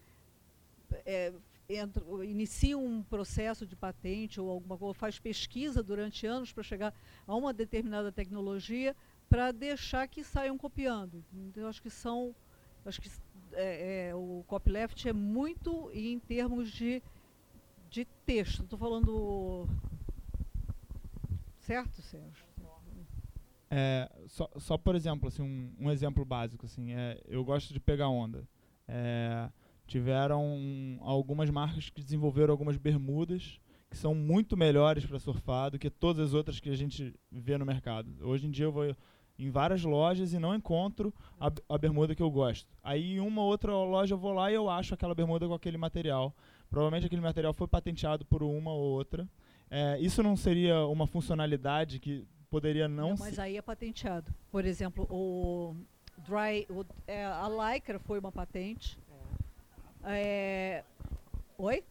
S3: é, entra, inicia um processo de patente ou alguma coisa, faz pesquisa durante anos para chegar a uma determinada tecnologia para deixar que saiam copiando. Então, eu acho que são, acho que é, é, o copyleft é muito em termos de, de texto. Estou falando certo, Sérgio?
S6: É, só, só por exemplo, assim, um, um exemplo básico, assim, é, eu gosto de pegar onda. É, tiveram algumas marcas que desenvolveram algumas bermudas que são muito melhores para surfar do que todas as outras que a gente vê no mercado. Hoje em dia eu vou em várias lojas e não encontro a, a bermuda que eu gosto. Aí em uma outra loja eu vou lá e eu acho aquela bermuda com aquele material. Provavelmente aquele material foi patenteado por uma ou outra. É, isso não seria uma funcionalidade que poderia não,
S3: não Mas aí é patenteado. Por exemplo, o dry, o, é, a Lycra foi uma patente. É. Oi?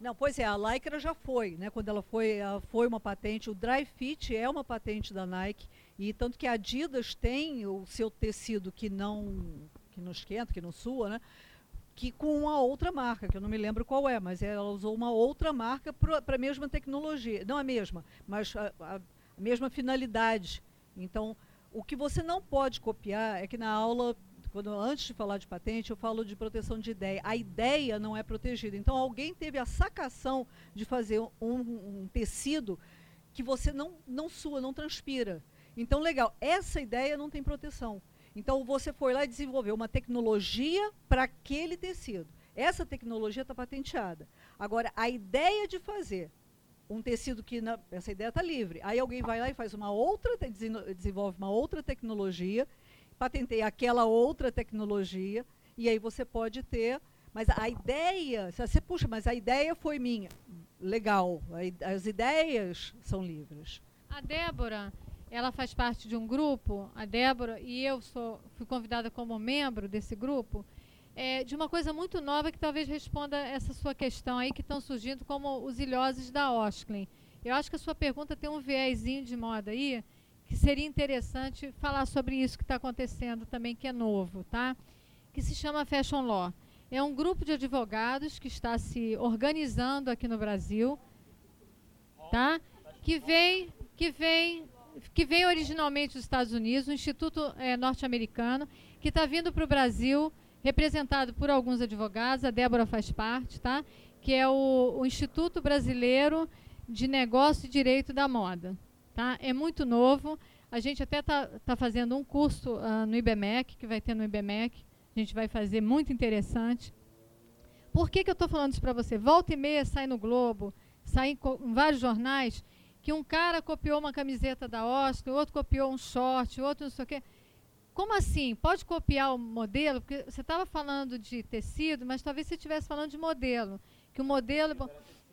S3: Não, pois é, a Lycra já foi, né? Quando ela foi, ela foi uma patente. O Dry Fit é uma patente da Nike e tanto que a Adidas tem o seu tecido que não que não esquenta, que não sua, né? Que com uma outra marca, que eu não me lembro qual é, mas ela usou uma outra marca para a mesma tecnologia. Não a mesma, mas a, a, mesma finalidade. Então, o que você não pode copiar é que na aula, quando antes de falar de patente, eu falo de proteção de ideia. A ideia não é protegida. Então, alguém teve a sacação de fazer um, um tecido que você não, não sua, não transpira. Então, legal, essa ideia não tem proteção. Então você foi lá e desenvolveu uma tecnologia para aquele tecido. Essa tecnologia está patenteada. Agora, a ideia de fazer um tecido que na, essa ideia está livre. Aí alguém vai lá e faz uma outra, desenvolve uma outra tecnologia, patenteia aquela outra tecnologia, e aí você pode ter. Mas a ideia, você puxa, mas a ideia foi minha. Legal, as ideias são livres.
S4: A Débora, ela faz parte de um grupo, a Débora, e eu sou, fui convidada como membro desse grupo, é, de uma coisa muito nova que talvez responda essa sua questão aí, que estão surgindo como os ilhoses da Osklin. Eu acho que a sua pergunta tem um viésinho de moda aí, que seria interessante falar sobre isso que está acontecendo também, que é novo, tá? Que se chama Fashion Law. É um grupo de advogados que está se organizando aqui no Brasil, tá? Que vem, que vem que veio originalmente dos Estados Unidos, um instituto é, norte-americano, que está vindo para o Brasil, representado por alguns advogados, a Débora faz parte, tá? que é o, o Instituto Brasileiro de Negócio e Direito da Moda. Tá? É muito novo. A gente até está tá fazendo um curso uh, no IBMEC, que vai ter no IBMEC. A gente vai fazer muito interessante. Por que, que eu estou falando isso para você? Volta e meia sai no Globo, sai em, em vários jornais que um cara copiou uma camiseta da Oscar, outro copiou um short, outro não sei o quê. como assim? Pode copiar o modelo? Porque você estava falando de tecido, mas talvez você estivesse falando de modelo. Que o modelo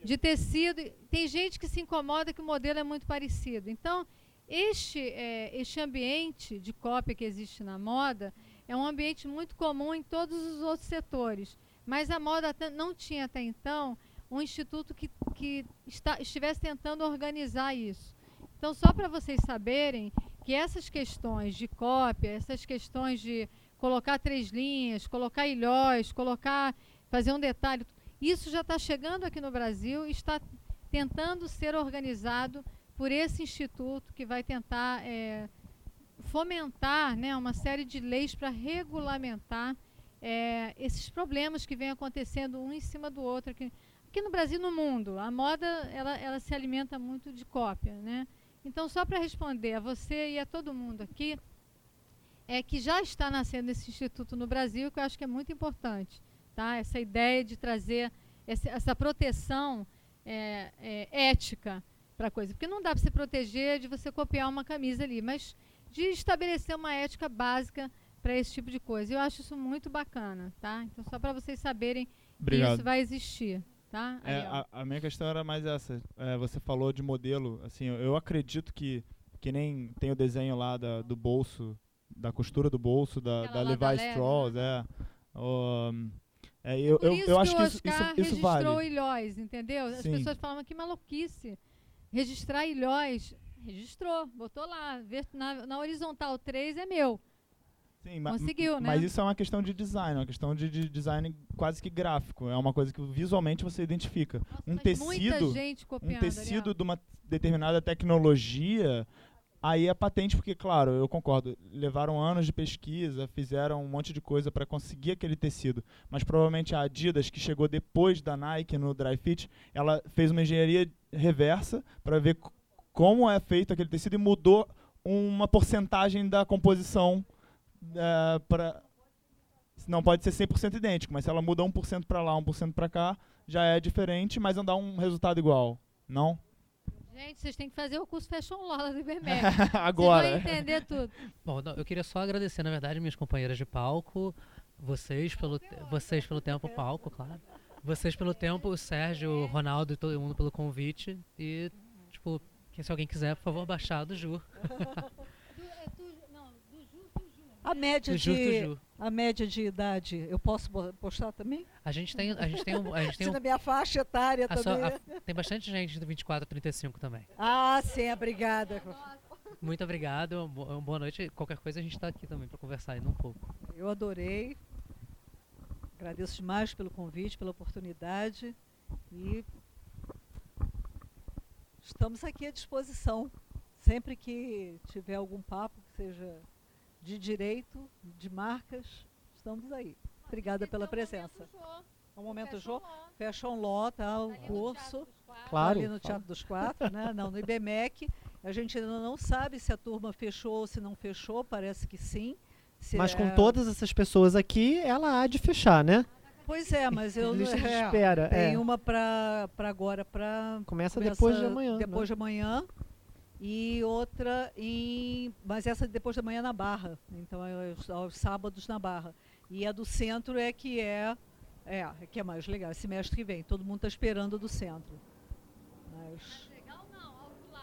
S4: de tecido. Tem gente que se incomoda que o modelo é muito parecido. Então, este, é, este ambiente de cópia que existe na moda é um ambiente muito comum em todos os outros setores. Mas a moda não tinha até então um instituto que, que está, estivesse tentando organizar isso. Então, só para vocês saberem que essas questões de cópia, essas questões de colocar três linhas, colocar ilhóis, colocar, fazer um detalhe, isso já está chegando aqui no Brasil e está tentando ser organizado por esse instituto que vai tentar é, fomentar né, uma série de leis para regulamentar é, esses problemas que vêm acontecendo um em cima do outro aqui, aqui no Brasil no mundo. A moda ela, ela se alimenta muito de cópia. Né? Então, só para responder a você e a todo mundo aqui, é que já está nascendo esse instituto no Brasil, que eu acho que é muito importante. Tá? Essa ideia de trazer essa, essa proteção é, é, ética para a coisa. Porque não dá para se proteger de você copiar uma camisa ali, mas de estabelecer uma ética básica para esse tipo de coisa. Eu acho isso muito bacana, tá? Então, só para vocês saberem Obrigado. que isso vai existir. Tá?
S6: É, a, a, minha questão era mais essa. É, você falou de modelo. Assim, eu, eu, acredito que, que nem tem o desenho lá da, do bolso, da costura do bolso, da, da Levi da Strauss, né? é. Um,
S4: é, eu, eu, eu acho que isso, isso, isso vale. registrou Ilhóis, entendeu? As Sim. pessoas falam que maluquice. Registrar Ilhóis, registrou, botou lá. Na, na horizontal 3 é meu. Sim, Conseguiu,
S6: né? Mas isso é uma questão de design, uma questão de, de, design quase que gráfico. É uma coisa que visualmente você identifica.
S4: Nossa,
S6: um tecido, um tecido de uma determinada tecnologia Aí é patente porque, claro, eu concordo, levaram anos de pesquisa, fizeram um monte de coisa para conseguir aquele tecido, mas provavelmente a Adidas, que chegou depois da Nike no Dry Fit, ela fez uma engenharia reversa para ver como é feito aquele tecido e mudou uma porcentagem da composição uh, para não pode ser 100% idêntico, mas se ela muda 1% para lá, 1% para cá, já é diferente, mas não dá um resultado igual, não?
S4: Gente, vocês têm que fazer o curso Fashion Law do IBMEC.
S6: Agora.
S4: Vocês vão entender tudo.
S5: Bom, não, eu queria só agradecer, na verdade, minhas companheiras de palco, vocês pelo, vocês pelo tempo, palco, claro. Vocês pelo tempo, o Sérgio, o Ronaldo e todo mundo pelo convite. E, tipo, se alguém quiser, por favor, baixar do Ju.
S3: A média do de a média de idade, eu posso postar também?
S5: A gente tem a gente tem um, a gente tem
S3: um, na minha faixa etária também.
S5: A, tem bastante gente de 24 a 35 também.
S3: Ah, sim, obrigada.
S5: Muito obrigado, boa noite. Qualquer coisa a gente está aqui também para conversar ainda um pouco.
S3: Eu adorei. Agradeço demais pelo convite, pela oportunidade e estamos aqui à disposição. Sempre que tiver algum papo que seja de direito, de marcas, estamos aí. Obrigada pela presença. É um momento Jô. Fashion Law, tá? O curso.
S2: Claro.
S3: Ali no Teatro dos Quatro, né? Não, no IBMEC. A gente ainda não sabe se a turma fechou ou se não fechou, parece que sim. Se
S2: mas é... com todas essas pessoas aqui, ela há de fechar, né?
S3: Pois é, mas eu
S2: Lista de é, espera.
S3: Tem é. uma para agora para
S2: começa, começa, depois de amanhã.
S3: Depois
S2: né?
S3: de amanhã e outra em. Mas essa depois da manhã na Barra. Então é aos sábados na Barra. E a do centro é que é. É, é que é mais legal. Semestre que vem. Todo mundo está esperando do centro. Mas.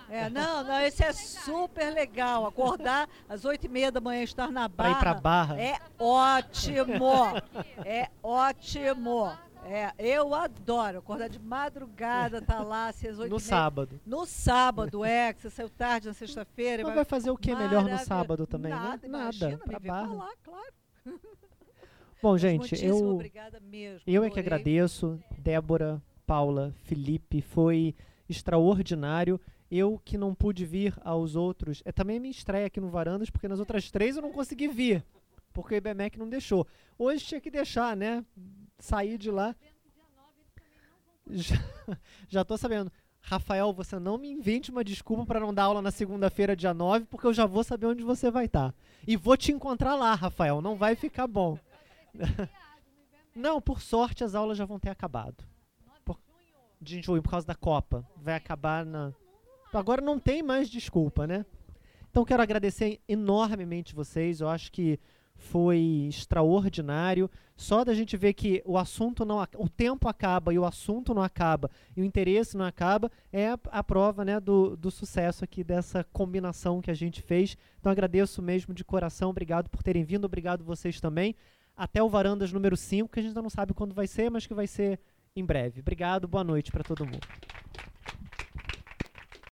S3: É, não, não, esse é super legal. Acordar às oito e meia da manhã estar na barra.
S2: Pra ir pra barra.
S3: É ótimo. É ótimo. É, eu adoro acordar de madrugada, tá lá, às oito
S2: No sábado.
S3: No sábado, é, que você saiu tarde na sexta-feira.
S2: Mas vai fazer o que melhor no sábado também,
S3: Nada,
S2: né?
S3: Nada, pra barra. Falar, claro.
S2: Bom, gente, eu
S3: obrigada mesmo,
S2: eu é que agradeço, Débora, Paula, Felipe, foi extraordinário. Eu que não pude vir aos outros, é também minha estreia aqui no Varandas, porque nas outras três eu não consegui vir, porque o IBMEC não deixou. Hoje tinha que deixar, né? Sair de lá. Já, já tô sabendo. Rafael, você não me invente uma desculpa para não dar aula na segunda-feira, dia 9, porque eu já vou saber onde você vai estar. Tá. E vou te encontrar lá, Rafael. Não vai ficar bom. não, por sorte as aulas já vão ter acabado. Por, de junho, por causa da Copa. Vai acabar na. Agora não tem mais desculpa, né? Então quero agradecer enormemente vocês. Eu acho que foi extraordinário. Só da gente ver que o assunto não, o tempo acaba e o assunto não acaba e o interesse não acaba é a, prova, né, do, do sucesso aqui dessa combinação que a gente fez. Então agradeço mesmo de coração. Obrigado por terem vindo. Obrigado vocês também. Até o Varandas número 5, que a gente ainda não sabe quando vai ser, mas que vai ser em breve. Obrigado. Boa noite para todo mundo.